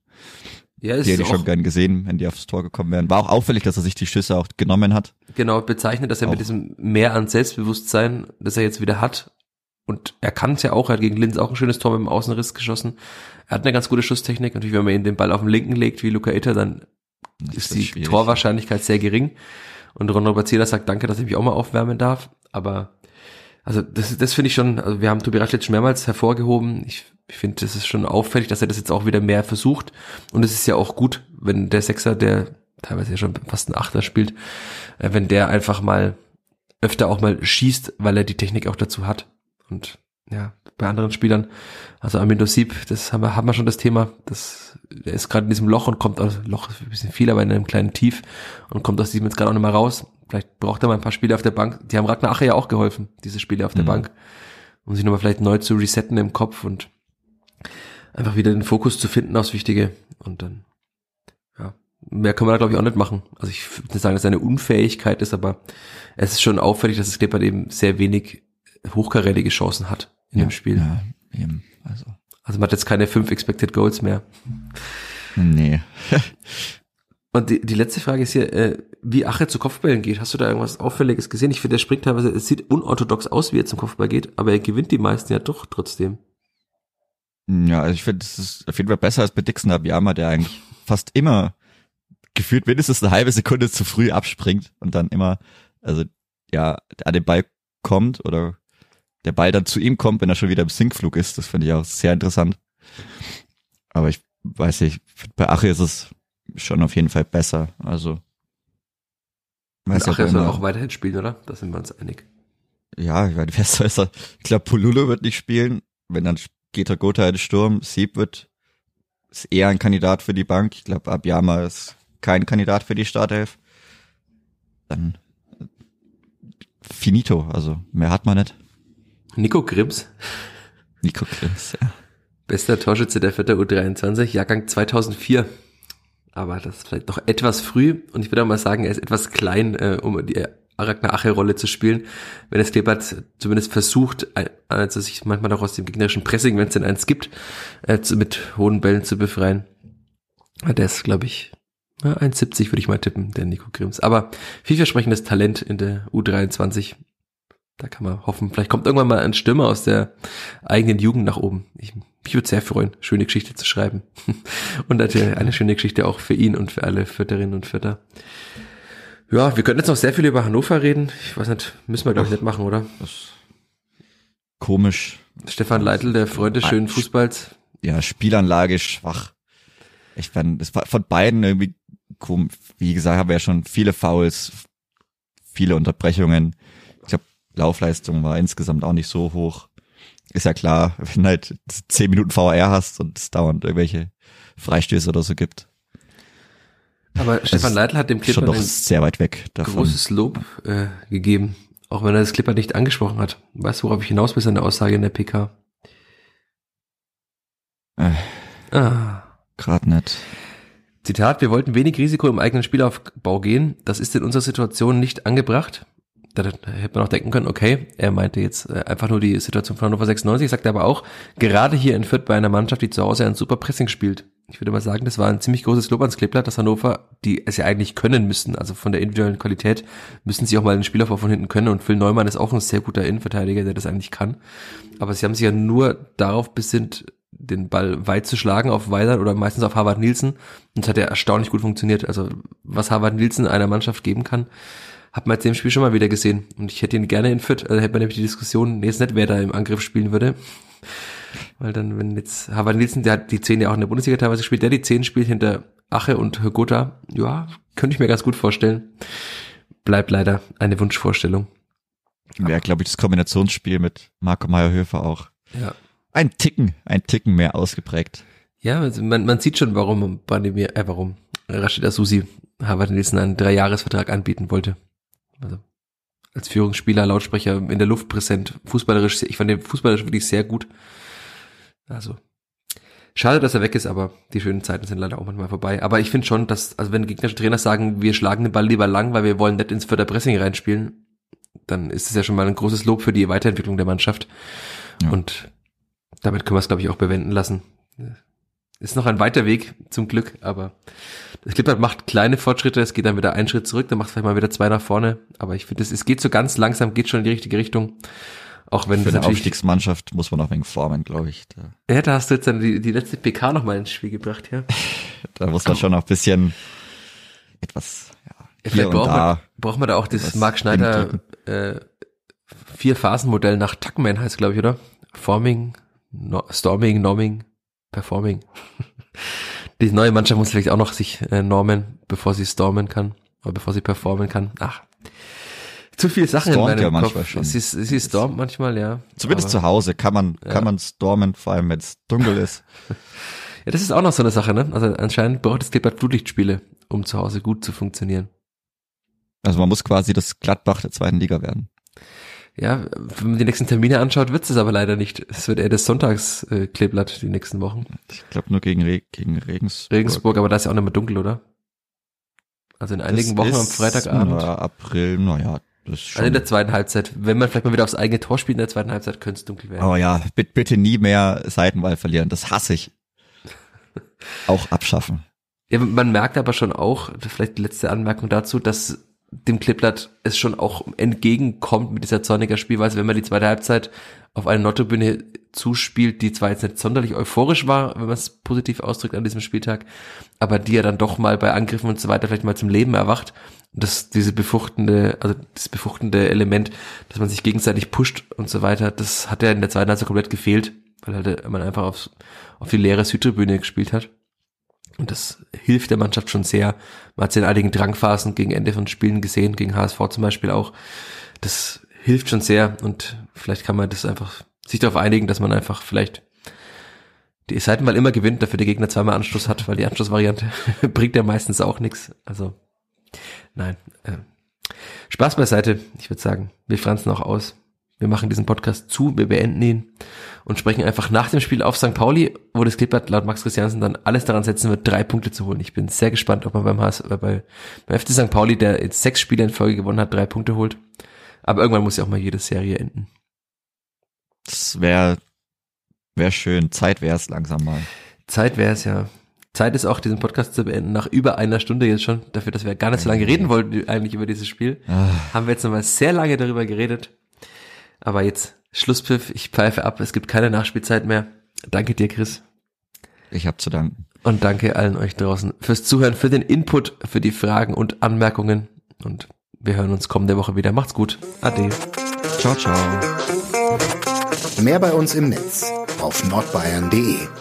Ja, ist Die hätte ich schon gern gesehen, wenn die aufs Tor gekommen wären. War auch auffällig, dass er sich die Schüsse auch genommen hat. genau bezeichnet, dass er Auch. mit diesem Mehr an Selbstbewusstsein, das er jetzt wieder hat, und er kann es ja auch, er hat gegen Linz auch ein schönes Tor mit dem Außenriss geschossen. Er hat eine ganz gute Schusstechnik. Natürlich, wenn man ihn den Ball auf den linken legt, wie Luca Itter, dann Ist wird die schwierig. Torwahrscheinlichkeit sehr gering. Und Ron Robert Zieler sagt, danke, dass ich mich auch mal aufwärmen darf. Aber also das, das finde ich schon, also wir haben Tobi jetzt schon mehrmals hervorgehoben. Ich, ich finde, das ist schon auffällig, dass er das jetzt auch wieder mehr versucht. Und es ist ja auch gut, wenn der Sechser, der teilweise ja schon fast ein Achter spielt, äh, wenn der einfach mal öfter auch mal schießt, weil er die Technik auch dazu hat. Und ja, bei anderen Spielern, also Amindo Sieb, das haben wir, haben wir schon das Thema, das, der ist gerade in diesem Loch und kommt aus, Loch ist ein bisschen viel, aber in einem kleinen Tief und kommt aus diesem jetzt gerade auch nicht mehr raus. Vielleicht braucht er mal ein paar Spiele auf der Bank. Die haben Ragnar Ache ja auch geholfen, diese Spiele auf der Mhm. Bank, um sich nochmal vielleicht neu zu resetten im Kopf und einfach wieder den Fokus zu finden aufs Wichtige und dann, ja, mehr kann man da glaube ich auch nicht machen. Also ich würde nicht sagen, dass es eine Unfähigkeit ist, aber es ist schon auffällig, dass das Clippert eben sehr wenig hochkarätige Chancen hat in ja, dem Spiel. Ja, eben, also. Also man hat jetzt keine fünf Expected Goals mehr. Nee. Und die, die letzte Frage ist hier, äh, wie Ache zu Kopfbällen geht. Hast du da irgendwas Auffälliges gesehen? Ich finde, der springt teilweise, es sieht unorthodox aus, wie er zum Kopfball geht, aber er gewinnt die meisten ja doch trotzdem. Ja, also ich finde, es ist auf jeden Fall besser als bei Dixon Abiyama, der eigentlich fast immer gefühlt mindestens eine halbe Sekunde zu früh abspringt und dann immer, also ja, an den Ball kommt oder der Ball dann zu ihm kommt, wenn er schon wieder im Sinkflug ist. Das finde ich auch sehr interessant. Aber ich weiß nicht, bei Ache ist es schon auf jeden Fall besser. Also ob Ache soll auch weiterhin spielen, oder? Da sind wir uns einig. ja, ich meine, wer soll es Ich glaube, Pululu wird nicht spielen. Wenn dann geht er Gotha in den Sturm. Sieb wird, ist eher ein Kandidat für die Bank. Ich glaube, Abiyama ist kein Kandidat für die Startelf. Dann finito, also mehr hat man nicht. Nico Grimms, Nico Klims, ja. bester Torschütze der Vierter U23, Jahrgang 2004. Aber das ist vielleicht noch etwas früh und ich würde auch mal sagen, er ist etwas klein, äh, um die Aragna Ache-Rolle zu spielen. Wenn es Kleebert zumindest versucht, äh, also sich manchmal auch aus dem gegnerischen Pressing, wenn es denn eins gibt, äh, zu, mit hohen Bällen zu befreien. Der ist, glaube ich, ja, 1,70 würde ich mal tippen, der Nico Grimms. Aber vielversprechendes Talent in der U23. Da kann man hoffen, vielleicht kommt irgendwann mal ein Stürmer aus der eigenen Jugend nach oben. Ich, mich würde sehr freuen, schöne Geschichte zu schreiben. Und natürlich eine schöne Geschichte auch für ihn und für alle Vierterinnen und Vierter. Ja, wir könnten jetzt noch sehr viel über Hannover reden. Ich weiß nicht, müssen wir glaube ich nicht machen, oder? Das komisch. Stefan Leitl, der Freund des schönen Fußballs. Ja, Spielanlage schwach. Ich fand, das war von beiden irgendwie komisch. Wie gesagt, haben wir ja schon viele Fouls, viele Unterbrechungen. Laufleistung war insgesamt auch nicht so hoch. Ist ja klar, wenn halt zehn Minuten VR hast und es dauernd irgendwelche Freistöße oder so gibt. Aber Stefan Leitl hat dem Schon Clipper sehr weit weg davon. großes Lob äh, gegeben, auch wenn er das Clipper nicht angesprochen hat. Weißt du, worauf ich hinaus will, seine Aussage in der PK? Äh, Ah. Gerade nicht. Zitat, wir wollten wenig Risiko im eigenen Spielaufbau gehen. Das ist in unserer Situation nicht angebracht. Da hätte man auch denken können, okay, er meinte jetzt äh, einfach nur die Situation von Hannover 96, sagt er aber auch, gerade hier in Fürth bei einer Mannschaft, die zu Hause ein super Pressing spielt. Ich würde mal sagen, das war ein ziemlich großes Lob ans Kleeblatt, dass Hannover, die es ja eigentlich können müssen, also von der individuellen Qualität, müssen sie auch mal den Spielaufbau von hinten können und Phil Neumann ist auch ein sehr guter Innenverteidiger, der das eigentlich kann. Aber sie haben sich ja nur darauf besinnt, den Ball weit zu schlagen auf Weidern oder meistens auf Harvard Nielsen. Und es hat ja erstaunlich gut funktioniert. Also was Harvard Nielsen einer Mannschaft geben kann, hat man jetzt dem Spiel schon mal wieder gesehen. Und ich hätte ihn gerne in Fürth, also hätte man nämlich die Diskussion, nee, jetzt nicht, wer da im Angriff spielen würde. Weil dann, wenn jetzt Harvard Nielsen, der hat die 10 ja auch in der Bundesliga teilweise gespielt, der die 10 spielt hinter Ache und Gotha, ja, könnte ich mir ganz gut vorstellen. Bleibt leider eine Wunschvorstellung. Wäre, glaube ich, das Kombinationsspiel mit Marco Meyerhöfer auch Ja. ein Ticken, ein Ticken mehr ausgeprägt. Ja, also man, man sieht schon, warum Bandemir, äh, warum Rashid Asusi Harvard Nielsen einen Dreijahresvertrag anbieten wollte. Also als Führungsspieler, Lautsprecher in der Luft präsent, fußballerisch, ich fand den fußballerisch wirklich sehr gut. Also schade, dass er weg ist, aber die schönen Zeiten sind leider auch manchmal vorbei. Aber ich finde schon, dass, also wenn gegnerische Trainer sagen, wir schlagen den Ball lieber lang, weil wir wollen nicht ins Förderpressing reinspielen, dann ist es ja schon mal ein großes Lob für die Weiterentwicklung der Mannschaft. Ja. Und damit können wir es, glaube ich, auch bewenden lassen. Ist noch ein weiter Weg, zum Glück, aber das Clippert macht kleine Fortschritte, es geht dann wieder einen Schritt zurück, dann macht es vielleicht mal wieder zwei nach vorne, aber ich finde, es, es geht so ganz langsam, geht schon in die richtige Richtung. Auch wenn Für eine Aufstiegsmannschaft muss man noch wegen formen, glaube ich. Da, ja, da hast du jetzt dann die, die letzte PK nochmal ins Spiel gebracht, ja. da muss man schon noch ein bisschen etwas, ja, hier vielleicht und braucht man, da. braucht man da auch das Mark Schneider äh, Vier-Phasen-Modell nach Tuckman heißt, glaube ich, oder? Forming, no, Storming, Norming, Performing. Die neue Mannschaft muss vielleicht auch noch sich äh, normen, bevor sie stormen kann, oder bevor sie performen kann. Ach, zu viele Sachen Stormt in meinem ja manchmal Kopf. schon. Sie, sie stormt manchmal, ja. Zumindest Aber- zu Hause kann man, Ja. kann man stormen, vor allem wenn es dunkel ist. Ja, das ist auch noch so eine Sache, ne? Also anscheinend braucht das Kleeblatt Flutlichtspiele, um zu Hause gut zu funktionieren. Also man muss quasi das Gladbach der zweiten Liga werden. Ja, wenn man die nächsten Termine anschaut, wird es aber leider nicht. Es wird eher das Sonntags-Kleeblatt die nächsten Wochen. Ich glaube nur gegen, Re gegen Regensburg. Regensburg, aber da ist ja auch nicht mehr dunkel, oder? Also in einigen Das Wochen am ist, Freitagabend. Na, April, naja, das ist schon. Also in der zweiten Halbzeit. Wenn man vielleicht mal wieder aufs eigene Tor spielt in der zweiten Halbzeit, könnte es dunkel werden. Aber ja, bitte, bitte nie mehr Seitenwahl verlieren. Das hasse ich. Auch abschaffen. Ja, man merkt aber schon auch, vielleicht die letzte Anmerkung dazu, dass dem Kleeblatt es schon auch entgegenkommt mit dieser zorniger Spielweise, wenn man die zweite Halbzeit auf eine Nottobühne zuspielt, die zwar jetzt nicht sonderlich euphorisch war, wenn man es positiv ausdrückt an diesem Spieltag, aber die ja dann doch mal bei Angriffen und so weiter vielleicht mal zum Leben erwacht. Und das, diese befruchtende, also das befruchtende Element, dass man sich gegenseitig pusht und so weiter, das hat ja in der zweiten Halbzeit komplett gefehlt, weil halt man einfach aufs, auf die leere Südtribüne gespielt hat. Und das hilft der Mannschaft schon sehr. Man hat es in einigen Drangphasen gegen Ende von Spielen gesehen, gegen HSV zum Beispiel auch. Das hilft schon sehr und vielleicht kann man das einfach sich darauf einigen, dass man einfach vielleicht die Seitenwahl immer gewinnt, dafür der Gegner zweimal Anschluss hat, weil die Anschlussvariante bringt ja meistens auch nichts. Also nein. Äh, Spaß beiseite. Ich würde sagen, wir franzen auch aus. Wir machen diesen Podcast zu, wir beenden ihn und sprechen einfach nach dem Spiel auf St. Pauli, wo das Klippert laut Max Christiansen dann alles daran setzen wird, drei Punkte zu holen. Ich bin sehr gespannt, ob man beim, HS, äh, bei, beim FC St. Pauli, der jetzt sechs Spiele in Folge gewonnen hat, drei Punkte holt. Aber irgendwann muss ja auch mal jede Serie enden. Das wäre wär schön. Zeit wäre es langsam mal. Zeit wäre es ja. Zeit ist auch, diesen Podcast zu beenden, nach über einer Stunde jetzt schon, dafür, dass wir gar nicht so lange reden wollten eigentlich über dieses Spiel. Ah, Haben wir jetzt nochmal sehr lange darüber geredet. Aber jetzt Schlusspfiff, ich pfeife ab, es gibt keine Nachspielzeit mehr. Danke dir, Chris. ich habe zu danken. Und danke allen euch draußen fürs Zuhören, für den Input, für die Fragen und Anmerkungen. Und wir hören uns kommende Woche wieder. Macht's gut. Ade. Ciao, ciao. Mehr bei uns im Netz auf nordbayern.de.